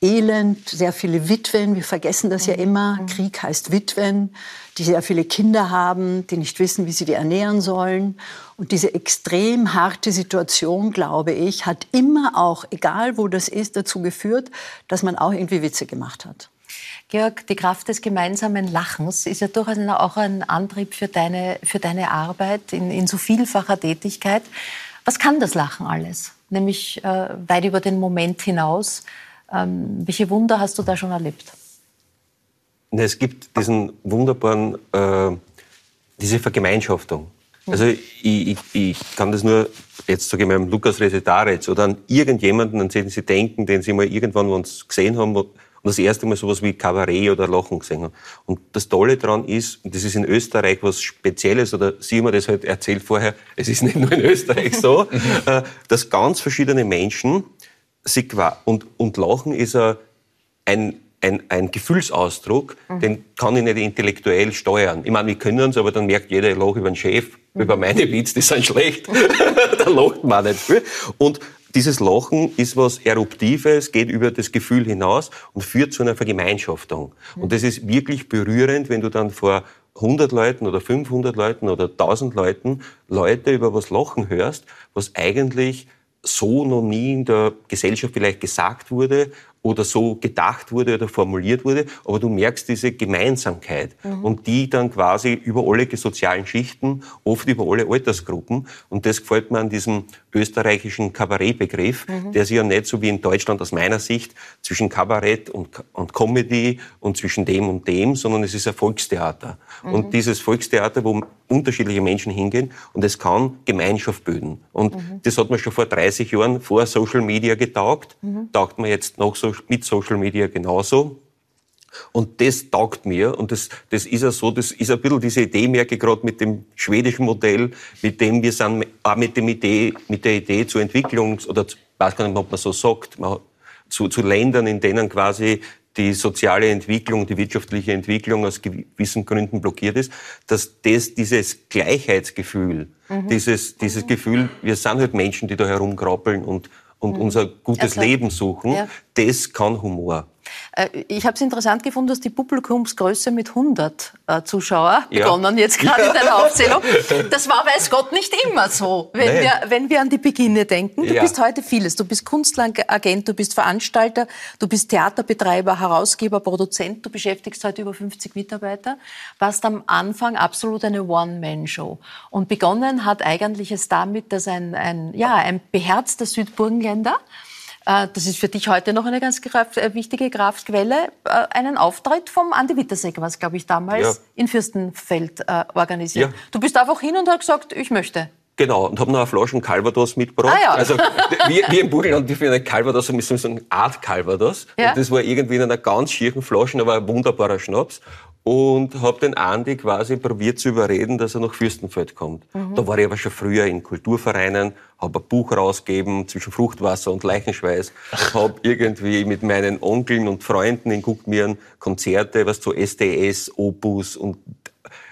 Elend, sehr viele Witwen. Wir vergessen das ja mhm. immer. Mhm. Krieg heißt Witwen, die sehr viele Kinder haben, die nicht wissen, wie sie die ernähren sollen. Und diese extrem harte Situation, glaube ich, hat immer auch, egal wo das ist, dazu geführt, dass man auch irgendwie Witze gemacht hat. Georg, die Kraft des gemeinsamen Lachens ist ja durchaus auch ein Antrieb für deine, für deine Arbeit in, in so vielfacher Tätigkeit. Was kann das Lachen alles? Nämlich äh, weit über den Moment hinaus. Ähm, welche Wunder hast du da schon erlebt? Es gibt diesen wunderbaren, äh, diese Vergemeinschaftung. Mhm. Also ich, ich, ich, kann das nur, jetzt sage ich mal, Lukas Resetaretz oder an irgendjemanden, an den Sie denken, den Sie mal irgendwann uns gesehen haben und das erste Mal sowas wie Kabarett oder Lachen gesehen haben. Und das Tolle daran ist, und das ist in Österreich was Spezielles, oder Sie haben mir das halt erzählt vorher, es ist nicht nur in Österreich so, äh, dass ganz verschiedene Menschen sich und, und Lachen ist ein, ein, ein Gefühlsausdruck, mhm. den kann ich nicht intellektuell steuern. Ich meine, wir können es, aber dann merkt jeder, ich lache über den Chef, mhm. über meine Witze, die sind schlecht. da lacht man nicht viel. Und dieses Lachen ist was Eruptives, geht über das Gefühl hinaus und führt zu einer Vergemeinschaftung. Mhm. Und das ist wirklich berührend, wenn du dann vor 100 Leuten oder 500 Leuten oder 1000 Leuten Leute über was lachen hörst, was eigentlich so noch nie in der Gesellschaft vielleicht gesagt wurde oder so gedacht wurde oder formuliert wurde, aber du merkst diese Gemeinsamkeit mhm. und die dann quasi über alle sozialen Schichten, oft über alle Altersgruppen und das gefällt mir an diesem österreichischen Kabarettbegriff, mhm. der sich ja nicht so wie in Deutschland aus meiner Sicht zwischen Kabarett und, und Comedy und zwischen dem und dem, sondern es ist ein Volkstheater. Mhm. Und dieses Volkstheater, wo unterschiedliche Menschen hingehen und es kann Gemeinschaft bilden. Und mhm. das hat man schon vor 30 Jahren vor Social Media getaugt, mhm. taugt man jetzt noch so mit Social Media genauso. Und das taugt mir. Und das, das ist ja so, das ist ein bisschen diese Idee, merke ich gerade mit dem schwedischen Modell, mit dem wir sind, auch mit, dem Idee, mit der Idee zur Entwicklung, oder ich weiß gar nicht, ob man so sagt, zu, zu Ländern, in denen quasi die soziale Entwicklung, die wirtschaftliche Entwicklung aus gewissen Gründen blockiert ist, dass das, dieses Gleichheitsgefühl, mhm. dieses, dieses mhm. Gefühl, wir sind halt Menschen, die da herumkrabbeln und, und mhm. unser gutes ja, Leben suchen, ja. das kann Humor. Äh, ich habe es interessant gefunden, dass die Publikumsgröße mit 100 äh, Zuschauer ja. begonnen, jetzt gerade in deiner Aufzählung. Das war, weiß Gott, nicht immer so, wenn, wir, wenn wir an die Beginne denken. Du ja. bist heute vieles. Du bist Künstleragent, du bist Veranstalter, du bist Theaterbetreiber, Herausgeber, Produzent. Du beschäftigst heute über 50 Mitarbeiter. Warst am Anfang absolut eine One-Man-Show. Und begonnen hat eigentlich es damit, dass ein, ein, ja, ein beherzter Südburgenländer das ist für dich heute noch eine ganz äh, wichtige Kraftquelle, äh, einen Auftritt vom Andi Wittersegger, was, glaube ich, damals ja. in Fürstenfeld organisiert. Ja. Du bist einfach hin und hast gesagt, ich möchte. Genau, und habe noch eine Flasche Calvados mitgebracht. Ah, ja. Also wir, wir im Burgenland dürfen eine Calvados, müssen wir sagen, Art Calvados. Ja. Und das war irgendwie in einer ganz schieren Flasche, aber ein wunderbarer Schnaps und habe den Andi quasi probiert zu überreden, dass er nach Fürstenfeld kommt. Mhm. Da war ich aber schon früher in Kulturvereinen, habe ein Buch rausgegeben zwischen Fruchtwasser und Leichenschweiß, habe irgendwie mit meinen Onkeln und Freunden in Guckmirn Konzerte, was zu SDS, Opus und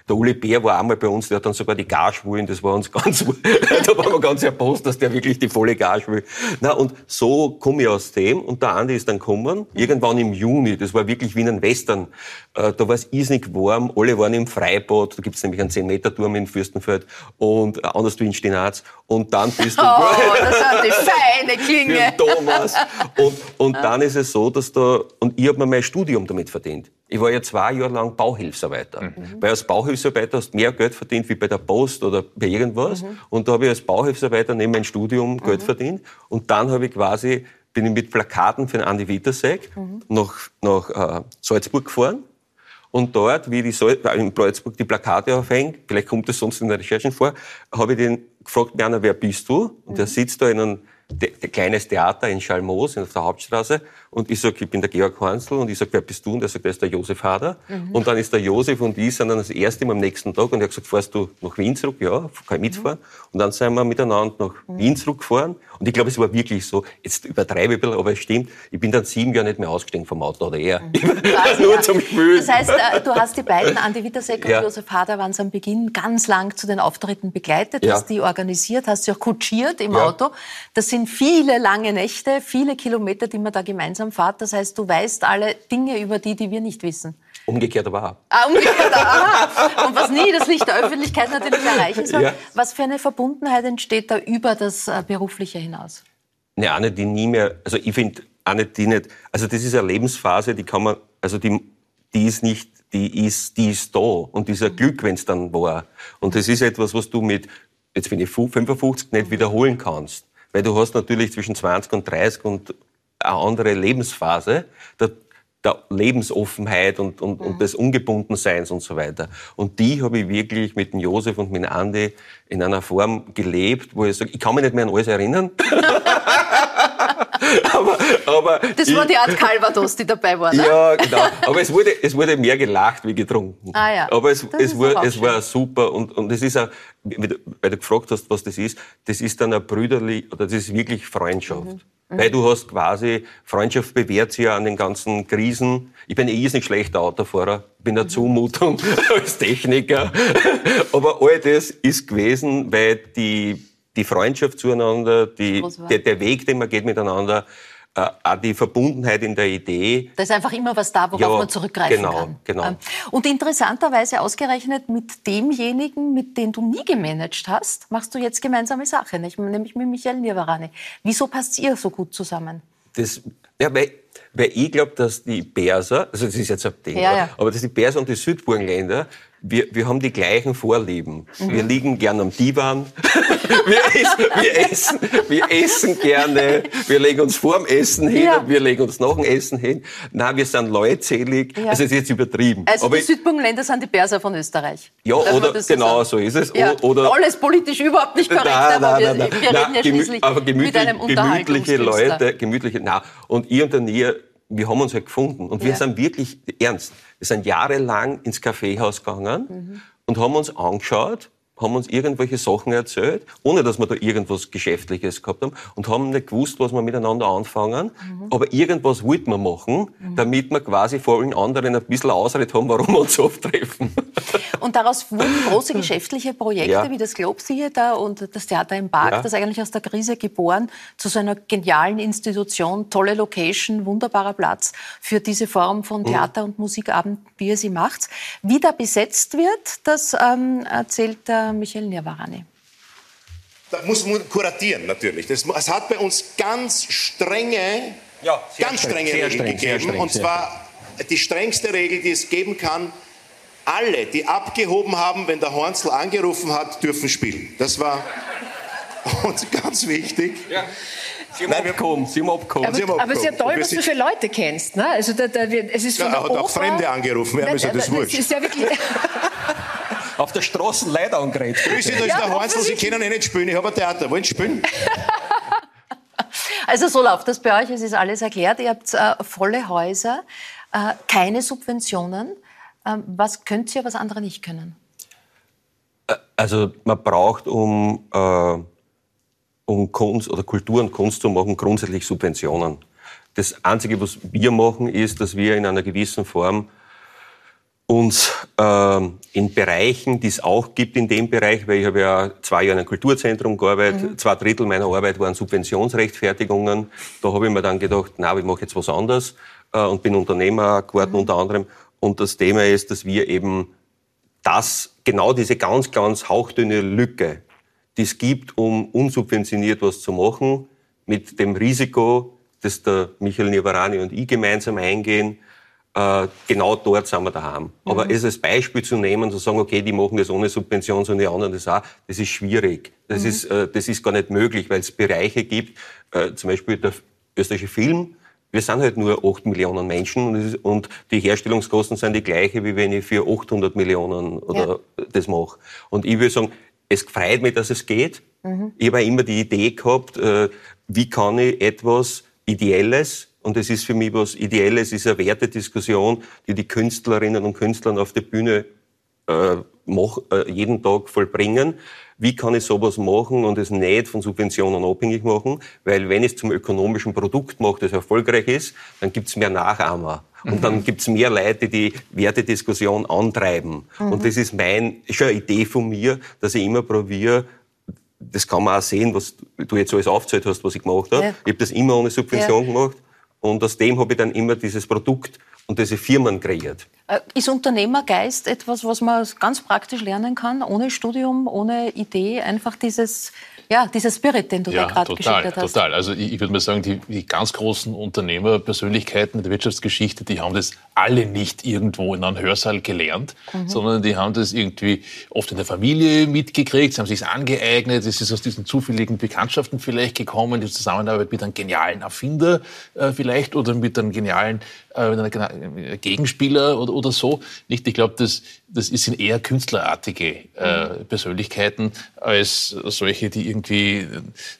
der Uli Bär war einmal bei uns, der hat dann sogar die wollen, das war uns ganz, da waren wir ganz erbost, dass der wirklich die volle will. Na, und so komme ich aus dem, und der Andi ist dann gekommen, irgendwann im Juni, das war wirklich wie in einem Western, äh, da war es irrsinnig warm, alle waren im Freibad, da gibt's nämlich einen 10-Meter-Turm in Fürstenfeld, und äh, anders wie in Stinaz, und dann bist du... Oh, das hat die feine Klinge. Thomas. Und, und dann ist es so, dass da, und ich habe mir mein Studium damit verdient. Ich war ja zwei Jahre lang Bauhilfsarbeiter. Mhm. Weil als Bauhilfsarbeiter hast du mehr Geld verdient wie bei der Post oder bei irgendwas. Mhm. Und da habe ich als Bauhilfsarbeiter neben meinem Studium Geld mhm. verdient. Und dann habe ich quasi bin ich mit Plakaten für den Andi Wittersek mhm. nach, nach äh, Salzburg gefahren. Und dort, wie die Sal in Salzburg die Plakate aufhängt, vielleicht kommt das sonst in den Recherchen vor, habe ich den gefragt, Berner, wer bist du? Und mhm. der sitzt da in einem kleines Theater in Schalmoos, auf der Hauptstraße. Und ich sage, ich bin der Georg Hansl. Und ich sage, wer bist du? Und er sagt, der ist der Josef Hader. Mhm. Und dann ist der Josef und ich sind dann das erste Mal am nächsten Tag. Und er hat gesagt, fährst du nach Wien zurück? Ja, kann ich mitfahren. Mhm. Und dann sind wir miteinander nach. Wien zurückgefahren. Und ich glaube, es war wirklich so, jetzt übertreibe ich ein bisschen, aber es stimmt, ich bin dann sieben Jahre nicht mehr ausgestiegen vom Auto oder eher. Mhm. Nur ja. zum Spülen. Das heißt, äh, du hast die beiden, Andi Wittersek und ja. Josef Hader, waren am Beginn ganz lang zu den Auftritten begleitet, ja. hast die organisiert, hast sie auch kutschiert im Auto. Das sind viele lange Nächte, viele Kilometer, die man da gemeinsam fahrt. Das heißt, du weißt alle Dinge über die, die wir nicht wissen. Umgekehrt aber auch. Ah, umgekehrt auch. Und was nie das Licht der Öffentlichkeit natürlich erreichen soll. Ja. Was für eine Verbundenheit entsteht da über das äh, Berufliche hinaus? Ne, eine, die nie mehr, also ich finde, eine, die nicht, also das ist eine Lebensphase, die kann man, also die, die ist nicht, die ist, die ist da und dieser Glück, wenn es dann war. Und das ist etwas, was du mit, jetzt bin ich 55, nicht wiederholen kannst. Weil du hast natürlich zwischen 20 und 30 und eine andere Lebensphase. Da der Lebensoffenheit und, und, mhm. und des Ungebundenseins und so weiter. Und die habe ich wirklich mit dem Josef und mit dem Andi in einer Form gelebt, wo ich sage, ich kann mich nicht mehr an alles erinnern. aber, aber das war die Art Calvados, die dabei war, ne? Ja, genau. Aber es wurde, es wurde mehr gelacht wie getrunken. Ah, ja. Aber es, es, war, es war super und, und es ist auch, weil du gefragt hast, was das ist, das ist dann ein brüderlich, oder das ist wirklich Freundschaft. Mhm. Mhm. Weil du hast quasi, Freundschaft bewährt sich ja an den ganzen Krisen. Ich bin ein irrsinnig schlechter Autofahrer, bin eine mhm. Zumutung als Techniker. Aber all das ist gewesen, weil die, die Freundschaft zueinander, die, der, der Weg, den man geht miteinander, äh, auch die Verbundenheit in der Idee. Da ist einfach immer was da, worauf ja, man zurückgreifen genau, kann. Genau. Ähm, und interessanterweise ausgerechnet mit demjenigen, mit dem du nie gemanagt hast, machst du jetzt gemeinsame Sache, nicht? nämlich mit Michael Nirvarani. Wieso passt ihr so gut zusammen? Das, ja, weil, weil ich glaube, dass die Perser, also das ist jetzt ein Thema, ja, ja. aber dass die Perser und die Südburgenländer wir, wir haben die gleichen Vorlieben. Mhm. Wir liegen gern am Divan, wir, essen, wir, essen, wir essen gerne, wir legen uns vorm Essen hin ja. und wir legen uns nach dem Essen hin. Nein, wir sind leutselig, ja. also es ist jetzt übertrieben. Also Aber die Südburgenländer sind die Perser von Österreich. Ja, oder genau so ist es. Ja. Oder, Alles politisch überhaupt nicht korrekt, nein, aber wir, nein, wir reden ja schließlich aber gemütlich, mit einem gemütliche Leute, gemütliche, na und ihr und der Nähe wir haben uns halt gefunden. Und wir sind wirklich ernst. Wir sind jahrelang ins Kaffeehaus gegangen mhm. und haben uns angeschaut, haben uns irgendwelche Sachen erzählt, ohne dass wir da irgendwas Geschäftliches gehabt haben und haben nicht gewusst, was wir miteinander anfangen. Mhm. Aber irgendwas wollten wir machen, mhm. damit wir quasi vor allen anderen ein bisschen Ausrede haben, warum wir uns so oft treffen. Und daraus wurden große geschäftliche Projekte ja. wie das Globe Theater und das Theater im Park, ja. das eigentlich aus der Krise geboren, zu so einer genialen Institution, tolle Location, wunderbarer Platz für diese Form von mhm. Theater- und Musikabend, wie ihr sie macht. Wie da besetzt wird, das ähm, erzählt der Michael Nirvarani. Da muss man kuratieren natürlich. Das, es hat bei uns ganz strenge, ja, ganz strenge Regeln streng, gegeben. Streng, und zwar die strengste Regel, die es geben kann, alle, die abgehoben haben, wenn der Hornzel angerufen hat, dürfen spielen. Das war uns ganz wichtig. Ja. Sie haben Nein, abgehoben, Sie haben abgehoben. Aber, Sie aber es ist ja toll, dass du so viele Leute kennst. Ne? Also da, da, es ist ja, er hat auch Fremde angerufen, ja, ist das wurscht. ist ja wirklich auf der Straße Leute angeredet. Grüße, da ist ja, der Hornsel, Sie können eh nicht spielen, ich habe ein Theater. Wollen Sie spielen? Also so läuft das bei euch, es ist alles erklärt. Ihr habt äh, volle Häuser, äh, keine Subventionen. Ähm, was könnt ihr, was andere nicht können? Äh, also man braucht, um, äh, um Kunst oder Kultur und Kunst zu machen, grundsätzlich Subventionen. Das Einzige, was wir machen, ist, dass wir in einer gewissen Form uns äh, in Bereichen, die es auch gibt in dem Bereich, weil ich habe ja zwei Jahre in einem Kulturzentrum gearbeitet, mhm. zwei Drittel meiner Arbeit waren Subventionsrechtfertigungen. Da habe ich mir dann gedacht, na, ich mache jetzt was anderes äh, und bin Unternehmer geworden mhm. unter anderem. Und das Thema ist, dass wir eben das, genau diese ganz, ganz hauchdünne Lücke, die es gibt, um unsubventioniert was zu machen, mit dem Risiko, dass der Michael Nivarani und ich gemeinsam eingehen, äh, genau dort sind wir daheim. Mhm. Aber es als Beispiel zu nehmen, zu sagen, okay, die machen das ohne Subvention, sondern die anderen das auch, das ist schwierig. Das, mhm. ist, äh, das ist gar nicht möglich, weil es Bereiche gibt, äh, zum Beispiel der, österreichische Film, wir sind halt nur 8 Millionen Menschen und die Herstellungskosten sind die gleiche, wie wenn ich für 800 Millionen oder ja. das mache. Und ich würde sagen, es freut mich, dass es geht. Mhm. Ich habe immer die Idee gehabt, äh, wie kann ich etwas Ideelles, und es ist für mich was Ideelles, ist eine Wertediskussion, die die Künstlerinnen und Künstler auf der Bühne äh, mach, äh, jeden Tag vollbringen. Wie kann ich sowas machen und es nicht von Subventionen abhängig machen? Weil wenn ich es zum ökonomischen Produkt mache, das erfolgreich ist, dann gibt es mehr Nachahmer. Und dann mhm. gibt es mehr Leute, die Wertediskussion antreiben. Mhm. Und das ist mein, schon eine Idee von mir, dass ich immer probiere, das kann man auch sehen, was du jetzt alles aufgezählt hast, was ich gemacht habe. Ja. Ich habe das immer ohne Subvention ja. gemacht. Und aus dem habe ich dann immer dieses Produkt und diese Firmen kreiert. Äh, ist Unternehmergeist etwas, was man ganz praktisch lernen kann, ohne Studium, ohne Idee, einfach dieses ja, dieser Spirit, den du ja, da gerade geschildert hast. Total, Also ich, ich würde mal sagen, die, die ganz großen Unternehmerpersönlichkeiten der Wirtschaftsgeschichte, die haben das alle nicht irgendwo in einem Hörsaal gelernt, mhm. sondern die haben das irgendwie oft in der Familie mitgekriegt, sie haben sich angeeignet, es ist aus diesen zufälligen Bekanntschaften vielleicht gekommen, die Zusammenarbeit mit einem genialen Erfinder äh, vielleicht oder mit einem genialen äh, äh, Gegenspieler oder, oder so. Nicht? Ich glaube, das, das sind eher künstlerartige äh, mhm. Persönlichkeiten als solche, die irgendwie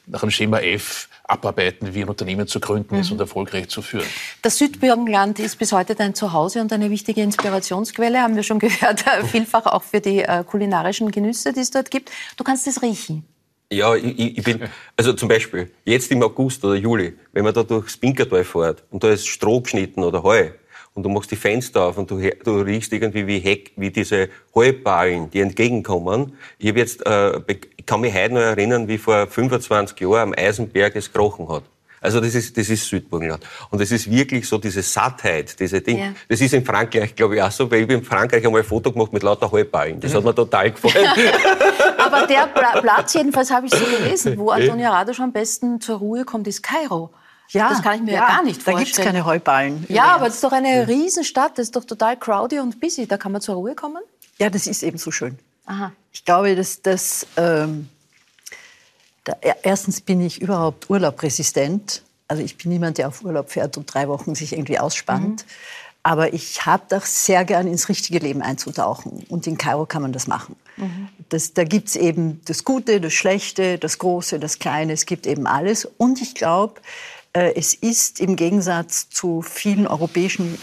nach dem Schema F abarbeiten, wie ein Unternehmen zu gründen mhm. ist und erfolgreich zu führen. Das Südburgenland ist bis heute dein Zuhause und eine wichtige Inspirationsquelle, haben wir schon gehört, vielfach auch für die äh, kulinarischen Genüsse, die es dort gibt. Du kannst es riechen. Ja, ich, ich bin, also zum Beispiel, jetzt im August oder Juli, wenn man da durchs Pinkertal fährt und da ist Stroh geschnitten oder Heu und du machst die Fenster auf und du, du riechst irgendwie wie Heck, wie diese Heuballen, die entgegenkommen. Ich, hab jetzt, äh, ich kann mich heute noch erinnern, wie vor 25 Jahren am Eisenberg es gekrochen hat. Also das ist, das ist Südburgenland. Und das ist wirklich so diese Sattheit, diese Ding. Ja. Das ist in Frankreich, glaube ich, auch so, weil ich in Frankreich einmal ein Foto gemacht mit lauter Heuballen. Das hat mir total gefallen. Aber der Platz, jedenfalls habe ich so gelesen, wo Antonia Radosch am besten zur Ruhe kommt, ist Kairo. Ja, das kann ich mir ja, ja gar nicht vorstellen. Da gibt es keine Heuballen. Ja, aber das ist doch eine Riesenstadt, das ist doch total crowdy und busy. Da kann man zur Ruhe kommen? Ja, das ist eben so schön. Aha. Ich glaube, dass das... Ähm, da, erstens bin ich überhaupt urlaubresistent. Also ich bin niemand, der auf Urlaub fährt und drei Wochen sich irgendwie ausspannt. Mhm. Aber ich habe doch sehr gern ins richtige Leben einzutauchen. Und in Kairo kann man das machen. Mhm. Das, da gibt es eben das Gute, das Schlechte, das Große, das Kleine. Es gibt eben alles. Und ich glaube, äh, es ist im Gegensatz zu vielen europäischen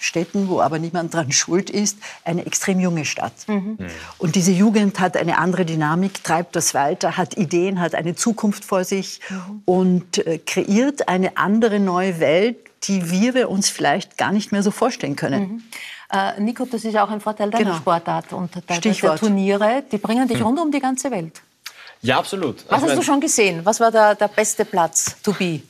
Städten, wo aber niemand dran schuld ist, eine extrem junge Stadt. Mhm. Und diese Jugend hat eine andere Dynamik, treibt das weiter, hat Ideen, hat eine Zukunft vor sich mhm. und äh, kreiert eine andere neue Welt, die wir uns vielleicht gar nicht mehr so vorstellen können. Mhm. Äh, Nico, das ist auch ein Vorteil deiner genau. Sportart und der, der, Turniere. Die bringen dich mhm. rund um die ganze Welt. Ja, absolut. Was also hast du schon gesehen? Was war der, der beste Platz to be?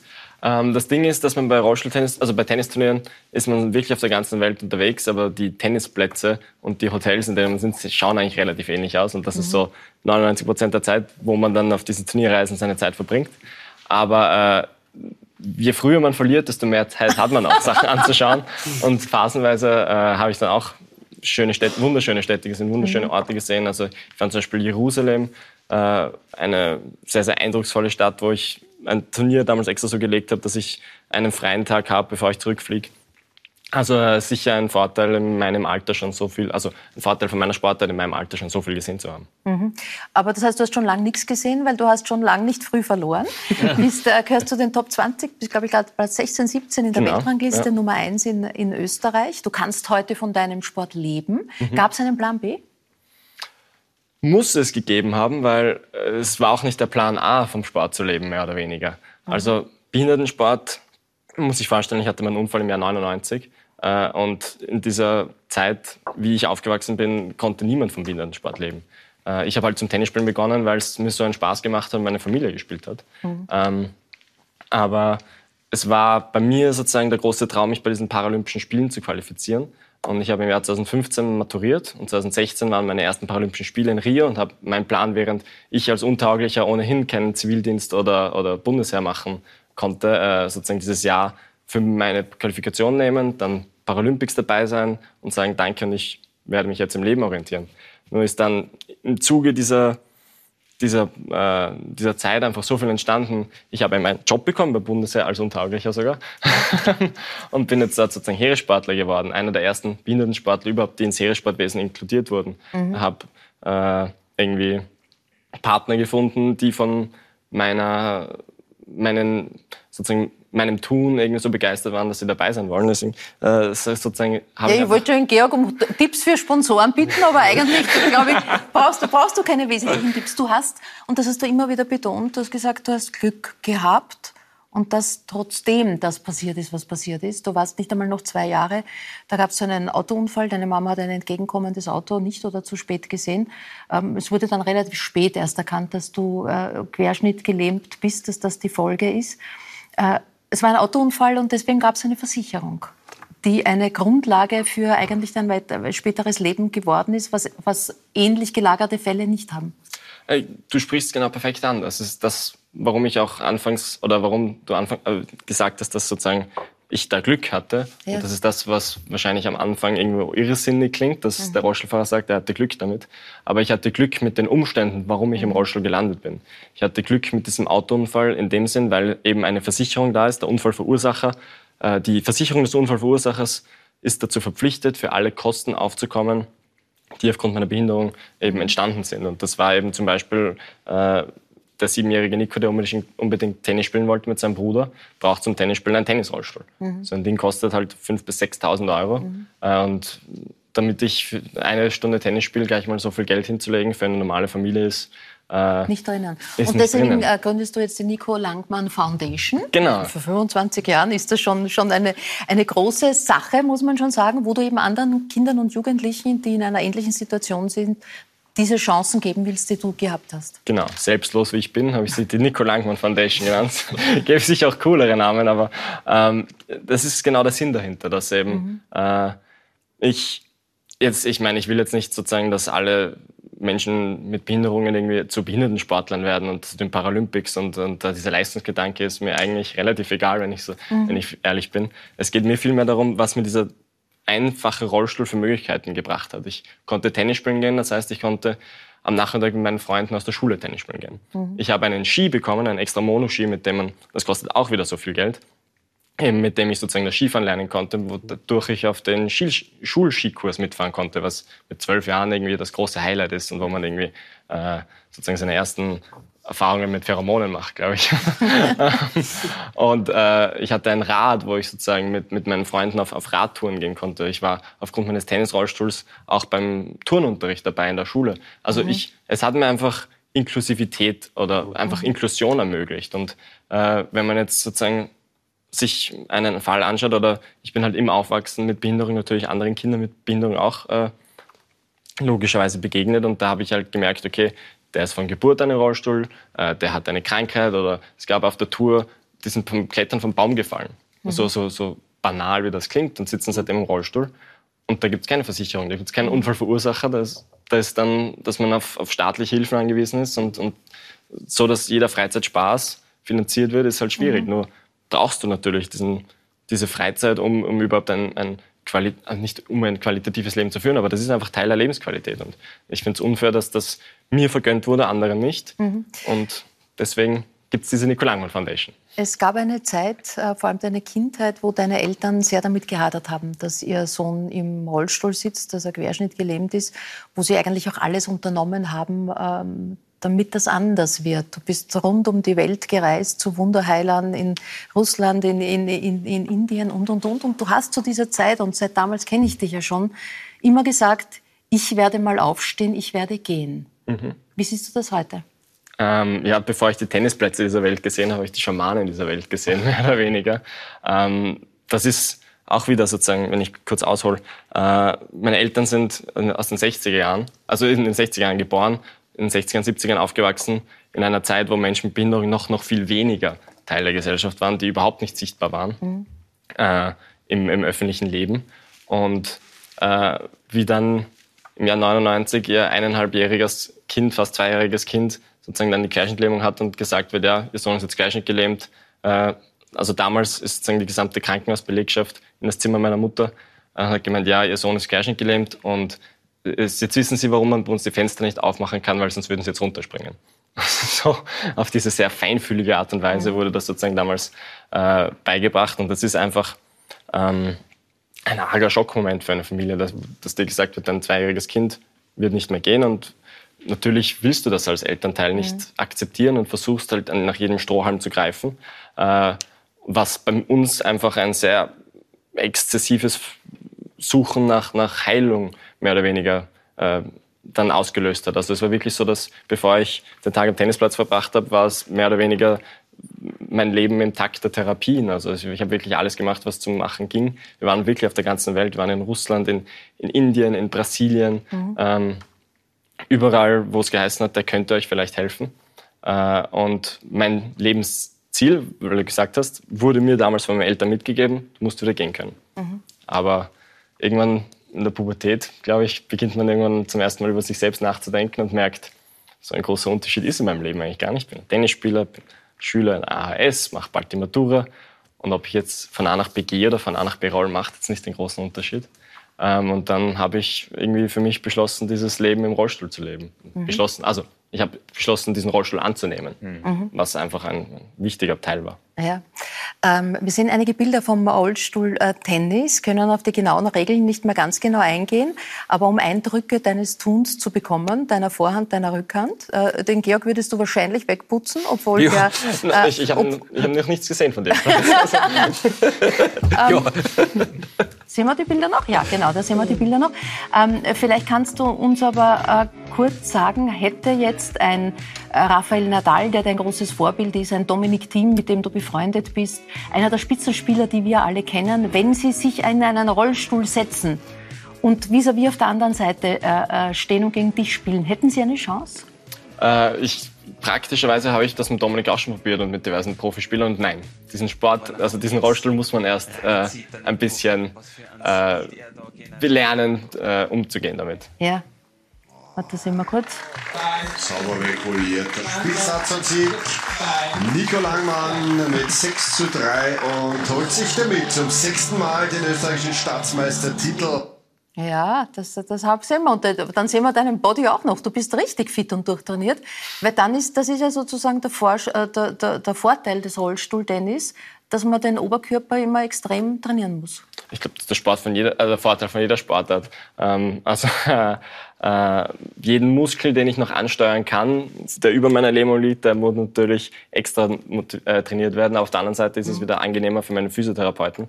Ähm, das Ding ist, dass man bei Rollstuhltennis, also bei Tennisturnieren, ist man wirklich auf der ganzen Welt unterwegs, aber die Tennisplätze und die Hotels, in denen man sind, schauen eigentlich relativ ähnlich aus. Und das mhm. ist so 99 Prozent der Zeit, wo man dann auf diesen Turnierreisen seine Zeit verbringt. Aber äh, je früher man verliert, desto mehr Zeit hat man auch, Sachen anzuschauen. Und phasenweise äh, habe ich dann auch schöne Städte, wunderschöne Städte gesehen, wunderschöne mhm. Orte gesehen. Also ich fand zum Beispiel Jerusalem äh, eine sehr, sehr eindrucksvolle Stadt, wo ich ein Turnier damals extra so gelegt habe, dass ich einen freien Tag habe, bevor ich zurückfliege. Also äh, sicher ein Vorteil in meinem Alter schon so viel, also ein Vorteil von meiner Sportart in meinem Alter schon so viel gesehen zu haben. Mhm. Aber das heißt, du hast schon lange nichts gesehen, weil du hast schon lange nicht früh verloren. Bist, äh, gehörst zu den Top 20, bist glaube ich gerade Platz 16, 17 in der genau. Weltrangliste, ja. Nummer 1 in, in Österreich. Du kannst heute von deinem Sport leben. Mhm. Gab es einen Plan B? muss es gegeben haben, weil äh, es war auch nicht der Plan A, vom Sport zu leben, mehr oder weniger. Mhm. Also Behindertensport, muss ich vorstellen, ich hatte meinen Unfall im Jahr 99 äh, und in dieser Zeit, wie ich aufgewachsen bin, konnte niemand vom Behindertensport leben. Äh, ich habe halt zum Tennisspielen begonnen, weil es mir so einen Spaß gemacht hat und meine Familie gespielt hat. Mhm. Ähm, aber es war bei mir sozusagen der große Traum, mich bei diesen Paralympischen Spielen zu qualifizieren. Und ich habe im Jahr 2015 maturiert und 2016 waren meine ersten Paralympischen Spiele in Rio und habe mein Plan, während ich als Untauglicher ohnehin keinen Zivildienst oder, oder Bundesheer machen konnte, äh, sozusagen dieses Jahr für meine Qualifikation nehmen, dann Paralympics dabei sein und sagen, danke und ich werde mich jetzt im Leben orientieren. Nur ist dann im Zuge dieser dieser, äh, dieser Zeit einfach so viel entstanden. Ich habe einen Job bekommen bei Bundeswehr als Untauglicher sogar und bin jetzt sozusagen Heeressportler geworden. Einer der ersten Behindertensportler überhaupt, die ins Heeressportwesen inkludiert wurden. Mhm. Habe äh, irgendwie Partner gefunden, die von meiner, meinen, sozusagen meinem Tun irgendwie so begeistert waren, dass sie dabei sein wollen. Deswegen, äh, sozusagen ja, ich, ich wollte schon Georg um Tipps für Sponsoren bitten, aber eigentlich, glaube ich, brauchst du, brauchst du keine wesentlichen Tipps. Du hast, und das hast du immer wieder betont, du hast gesagt, du hast Glück gehabt und dass trotzdem das passiert ist, was passiert ist. Du warst nicht einmal noch zwei Jahre. Da gab es so einen Autounfall. Deine Mama hat ein entgegenkommendes Auto nicht oder zu spät gesehen. Ähm, es wurde dann relativ spät erst erkannt, dass du äh, querschnittgelähmt bist, dass das die Folge ist. Äh, es war ein Autounfall und deswegen gab es eine Versicherung, die eine Grundlage für eigentlich dein weiter, späteres Leben geworden ist, was, was ähnlich gelagerte Fälle nicht haben. Du sprichst genau perfekt an. Das ist das, warum ich auch anfangs oder warum du anfang, äh, gesagt hast, dass sozusagen ich da Glück hatte. Ja. Und das ist das, was wahrscheinlich am Anfang irgendwo irrsinnig klingt, dass mhm. der Rollstuhlfahrer sagt, er hatte Glück damit. Aber ich hatte Glück mit den Umständen, warum ich im mhm. Rollstuhl gelandet bin. Ich hatte Glück mit diesem Autounfall in dem Sinn, weil eben eine Versicherung da ist, der Unfallverursacher. Äh, die Versicherung des Unfallverursachers ist dazu verpflichtet, für alle Kosten aufzukommen, die aufgrund meiner Behinderung eben entstanden sind. Und das war eben zum Beispiel äh, der siebenjährige Nico, der unbedingt, Tennis spielen wollte mit seinem Bruder, braucht zum Tennisspielen einen Tennisrollstuhl. Mhm. So ein Ding kostet halt 5.000 bis 6.000 Euro. Mhm. Äh, und damit ich eine Stunde Tennis spiele, gleich mal so viel Geld hinzulegen für eine normale Familie ist, äh, nicht drinnen. Und deswegen äh, gründest du jetzt die Nico Langmann Foundation. Genau. Vor 25 Jahren ist das schon, schon eine, eine große Sache, muss man schon sagen, wo du eben anderen Kindern und Jugendlichen, die in einer ähnlichen Situation sind, diese Chancen geben willst, die du gehabt hast. Genau, selbstlos wie ich bin, habe ich sie die Nico Langmann Foundation genannt. Gäbe sich auch coolere Namen, aber ähm, das ist genau der Sinn dahinter, dass eben mhm. äh, ich jetzt, ich meine, ich will jetzt nicht sozusagen, dass alle Menschen mit Behinderungen irgendwie zu Behindertensportlern werden und zu den Paralympics und, und uh, dieser Leistungsgedanke ist mir eigentlich relativ egal, wenn ich so, mhm. wenn ich ehrlich bin. Es geht mir vielmehr darum, was mir dieser einfache Rollstuhl für Möglichkeiten gebracht hat. Ich konnte Tennis spielen gehen, das heißt, ich konnte am Nachmittag mit meinen Freunden aus der Schule Tennis spielen gehen. Mhm. Ich habe einen Ski bekommen, einen extra Monoski, mit dem man, das kostet auch wieder so viel Geld, mit dem ich sozusagen das Skifahren lernen konnte, wodurch ich auf den Schulskikurs mitfahren konnte, was mit zwölf Jahren irgendwie das große Highlight ist und wo man irgendwie äh, sozusagen seine ersten Erfahrungen mit Pheromonen macht, glaube ich. und äh, ich hatte ein Rad, wo ich sozusagen mit, mit meinen Freunden auf, auf Radtouren gehen konnte. Ich war aufgrund meines Tennisrollstuhls auch beim Turnunterricht dabei in der Schule. Also mhm. ich, es hat mir einfach Inklusivität oder einfach mhm. Inklusion ermöglicht. Und äh, wenn man jetzt sozusagen sich einen Fall anschaut, oder ich bin halt immer aufwachsen mit Behinderung, natürlich anderen Kindern mit Behinderung auch äh, logischerweise begegnet. Und da habe ich halt gemerkt, okay, der ist von Geburt an im Rollstuhl, äh, der hat eine Krankheit oder es gab auf der Tour, die sind beim Klettern vom Baum gefallen. Mhm. So, so, so banal wie das klingt und sitzen seitdem im Rollstuhl. Und da gibt es keine Versicherung, da gibt es keinen Unfallverursacher, da ist, da ist dann, dass man auf, auf staatliche Hilfen angewiesen ist und, und so, dass jeder Freizeitspaß finanziert wird, ist halt schwierig. Mhm. Nur brauchst du natürlich diesen, diese Freizeit, um, um überhaupt ein, ein Quali also nicht um ein qualitatives Leben zu führen, aber das ist einfach Teil der Lebensqualität. Und ich finde es unfair, dass das mir vergönnt wurde, anderen nicht. Mhm. Und deswegen gibt es diese Nicolangmann Foundation. Es gab eine Zeit, äh, vor allem deine Kindheit, wo deine Eltern sehr damit gehadert haben, dass ihr Sohn im Rollstuhl sitzt, dass er querschnittgelähmt ist, wo sie eigentlich auch alles unternommen haben, ähm, damit das anders wird. Du bist rund um die Welt gereist zu Wunderheilern in Russland, in, in, in, in Indien und, und, und. Und du hast zu dieser Zeit, und seit damals kenne ich dich ja schon, immer gesagt, ich werde mal aufstehen, ich werde gehen. Mhm. Wie siehst du das heute? Ähm, ja, bevor ich die Tennisplätze dieser Welt gesehen habe, habe ich die Schamanen dieser Welt gesehen, mehr oder weniger. Ähm, das ist auch wieder sozusagen, wenn ich kurz aushole, äh, meine Eltern sind aus den 60er Jahren, also in den 60er Jahren geboren, in den 60ern, 70ern aufgewachsen, in einer Zeit, wo Menschen mit Behinderung noch, noch viel weniger Teil der Gesellschaft waren, die überhaupt nicht sichtbar waren mhm. äh, im, im, öffentlichen Leben. Und äh, wie dann im Jahr 99 ihr eineinhalbjähriges Kind, fast zweijähriges Kind, sozusagen dann die Querschnittlähmung hat und gesagt wird, ja, ihr Sohn ist jetzt querschnittgelähmt. Äh, also damals ist sozusagen die gesamte Krankenhausbelegschaft in das Zimmer meiner Mutter äh, hat gemeint, ja, ihr Sohn ist querschnittgelähmt und jetzt wissen Sie, warum man bei uns die Fenster nicht aufmachen kann, weil sonst würden Sie jetzt runterspringen. so auf diese sehr feinfühlige Art und Weise wurde das sozusagen damals äh, beigebracht. Und das ist einfach ähm, ein arger Schockmoment für eine Familie, dass, dass dir gesagt wird, dein zweijähriges Kind wird nicht mehr gehen. Und natürlich willst du das als Elternteil nicht mhm. akzeptieren und versuchst halt nach jedem Strohhalm zu greifen. Äh, was bei uns einfach ein sehr exzessives Suchen nach, nach Heilung mehr oder weniger äh, dann ausgelöst hat. Also es war wirklich so, dass bevor ich den Tag am Tennisplatz verbracht habe, war es mehr oder weniger mein Leben im Takt der Therapien. Also ich habe wirklich alles gemacht, was zum Machen ging. Wir waren wirklich auf der ganzen Welt. Wir waren in Russland, in, in Indien, in Brasilien, mhm. ähm, überall, wo es geheißen hat, der könnte euch vielleicht helfen. Äh, und mein Lebensziel, weil du gesagt hast, wurde mir damals von meinen Eltern mitgegeben, du musst wieder gehen können. Mhm. Aber irgendwann in der Pubertät, glaube ich, beginnt man irgendwann zum ersten Mal über sich selbst nachzudenken und merkt, so ein großer Unterschied ist in meinem Leben eigentlich gar nicht. Ich bin Tennisspieler, bin Schüler in AHS, mache bald die Matura. Und ob ich jetzt von A nach B gehe oder von A nach B roll, macht jetzt nicht den großen Unterschied. Ähm, und dann habe ich irgendwie für mich beschlossen, dieses Leben im Rollstuhl zu leben. Mhm. Beschlossen, also ich habe beschlossen, diesen Rollstuhl anzunehmen, mhm. was einfach ein, ein, wichtiger Teil war. Ja. Ähm, wir sehen einige Bilder vom Rollstuhl-Tennis, können auf die genauen Regeln nicht mehr ganz genau eingehen, aber um Eindrücke deines Tuns zu bekommen, deiner Vorhand, deiner Rückhand, äh, den Georg würdest du wahrscheinlich wegputzen, obwohl ja, der... Äh, ich ich habe hab noch nichts gesehen von dem. ähm, Sehen wir die Bilder noch? Ja, genau, da sehen wir die Bilder noch. Ähm, vielleicht kannst du uns aber äh, kurz sagen, hätte jetzt ein äh, Rafael Nadal, der dein großes Vorbild ist, ein Dominik Thiem, mit dem du befreundet bist, einer der Spitzenspieler, die wir alle kennen, wenn sie sich in einen Rollstuhl setzen und vis-à-vis -vis auf der anderen Seite äh, äh, stehen und gegen dich spielen, hätten sie eine Chance? Äh, ich praktischerweise habe ich das mit Dominik auch schon probiert und mit diversen Profispielern und nein, diesen Sport, also diesen Rollstuhl muss man erst äh, ein bisschen äh, lernen, äh, umzugehen damit. Ja. Warte, sehen wir kurz. Sauber reguliert. Der Spielsatz an Sieg. Nico Langmann mit 6 zu 3 und holt sich damit zum sechsten Mal den österreichischen Staatsmeistertitel. Ja, das, das sehen wir. Und dann sehen wir deinen Body auch noch. Du bist richtig fit und durchtrainiert. Weil dann ist, das ist ja sozusagen der, Vor äh, der, der, der Vorteil des Rollstuhl-Tennis, dass man den Oberkörper immer extrem trainieren muss. Ich glaube, das ist der, Sport von jeder, also der Vorteil von jeder Sportart. Ähm, also äh, äh, jeden Muskel, den ich noch ansteuern kann, der über meiner Lähmung liegt, der muss natürlich extra äh, trainiert werden. Auf der anderen Seite ist es mhm. wieder angenehmer für meine Physiotherapeuten.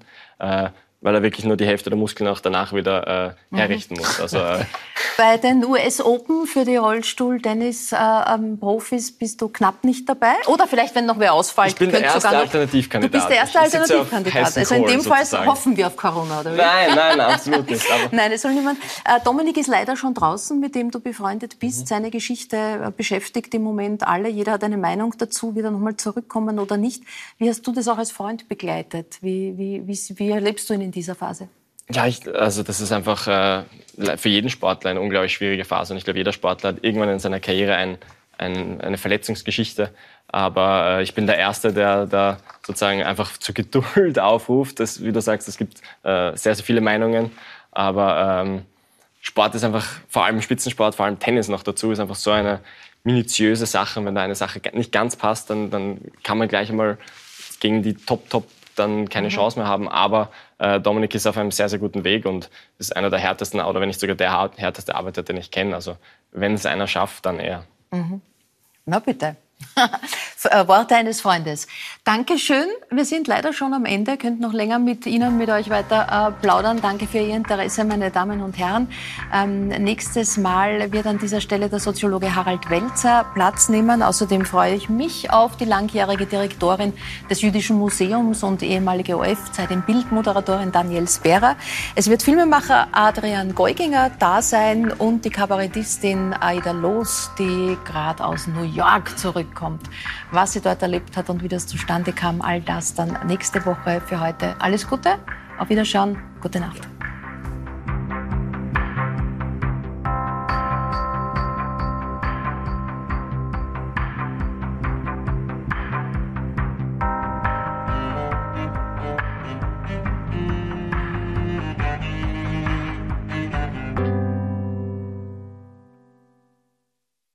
Weil er wirklich nur die Hälfte der Muskeln auch danach wieder äh, herrichten mhm. muss. Also, äh Bei den US Open für die Rollstuhl-Tennis-Profis äh, bist du knapp nicht dabei. Oder vielleicht, wenn noch wer ausfällt. Ich bin der erste Alternativkandidat. Du bist der erste Alternativkandidat. Also in dem Fall hoffen wir auf Corona, oder wie? Nein, nein, absolut nicht. nein, es soll niemand. Äh, Dominik ist leider schon draußen, mit dem du befreundet bist. Mhm. Seine Geschichte äh, beschäftigt im Moment alle. Jeder hat eine Meinung dazu, wieder nochmal zurückkommen oder nicht. Wie hast du das auch als Freund begleitet? Wie, wie, wie, wie erlebst du ihn in dieser Phase? Ja, ich, also das ist einfach äh, für jeden Sportler eine unglaublich schwierige Phase. Und ich glaube, jeder Sportler hat irgendwann in seiner Karriere ein, ein, eine Verletzungsgeschichte. Aber äh, ich bin der Erste, der da sozusagen einfach zur Geduld aufruft. Das, wie du sagst, es gibt äh, sehr, sehr viele Meinungen. Aber ähm, Sport ist einfach, vor allem Spitzensport, vor allem Tennis noch dazu, ist einfach so eine minutiöse Sache. Und wenn da eine Sache nicht ganz passt, dann, dann kann man gleich einmal gegen die Top-Top dann keine mhm. Chance mehr haben. Aber äh, Dominik ist auf einem sehr, sehr guten Weg und ist einer der härtesten, oder wenn nicht sogar der härteste Arbeiter, den ich kenne. Also wenn es einer schafft, dann er. Mhm. Na bitte. Äh, Worte eines Freundes. Dankeschön. Wir sind leider schon am Ende. Könnt noch länger mit Ihnen, mit euch weiter äh, plaudern. Danke für Ihr Interesse, meine Damen und Herren. Ähm, nächstes Mal wird an dieser Stelle der Soziologe Harald Welzer Platz nehmen. Außerdem freue ich mich auf die langjährige Direktorin des Jüdischen Museums und ehemalige OF-Zeit im Bildmoderatorin Daniel Spera. Es wird Filmemacher Adrian Geuginger da sein und die Kabarettistin Aida Loos, die gerade aus New York zurückkommt was sie dort erlebt hat und wie das zustande kam. All das dann nächste Woche für heute. Alles Gute, auf Wiederschauen, gute Nacht.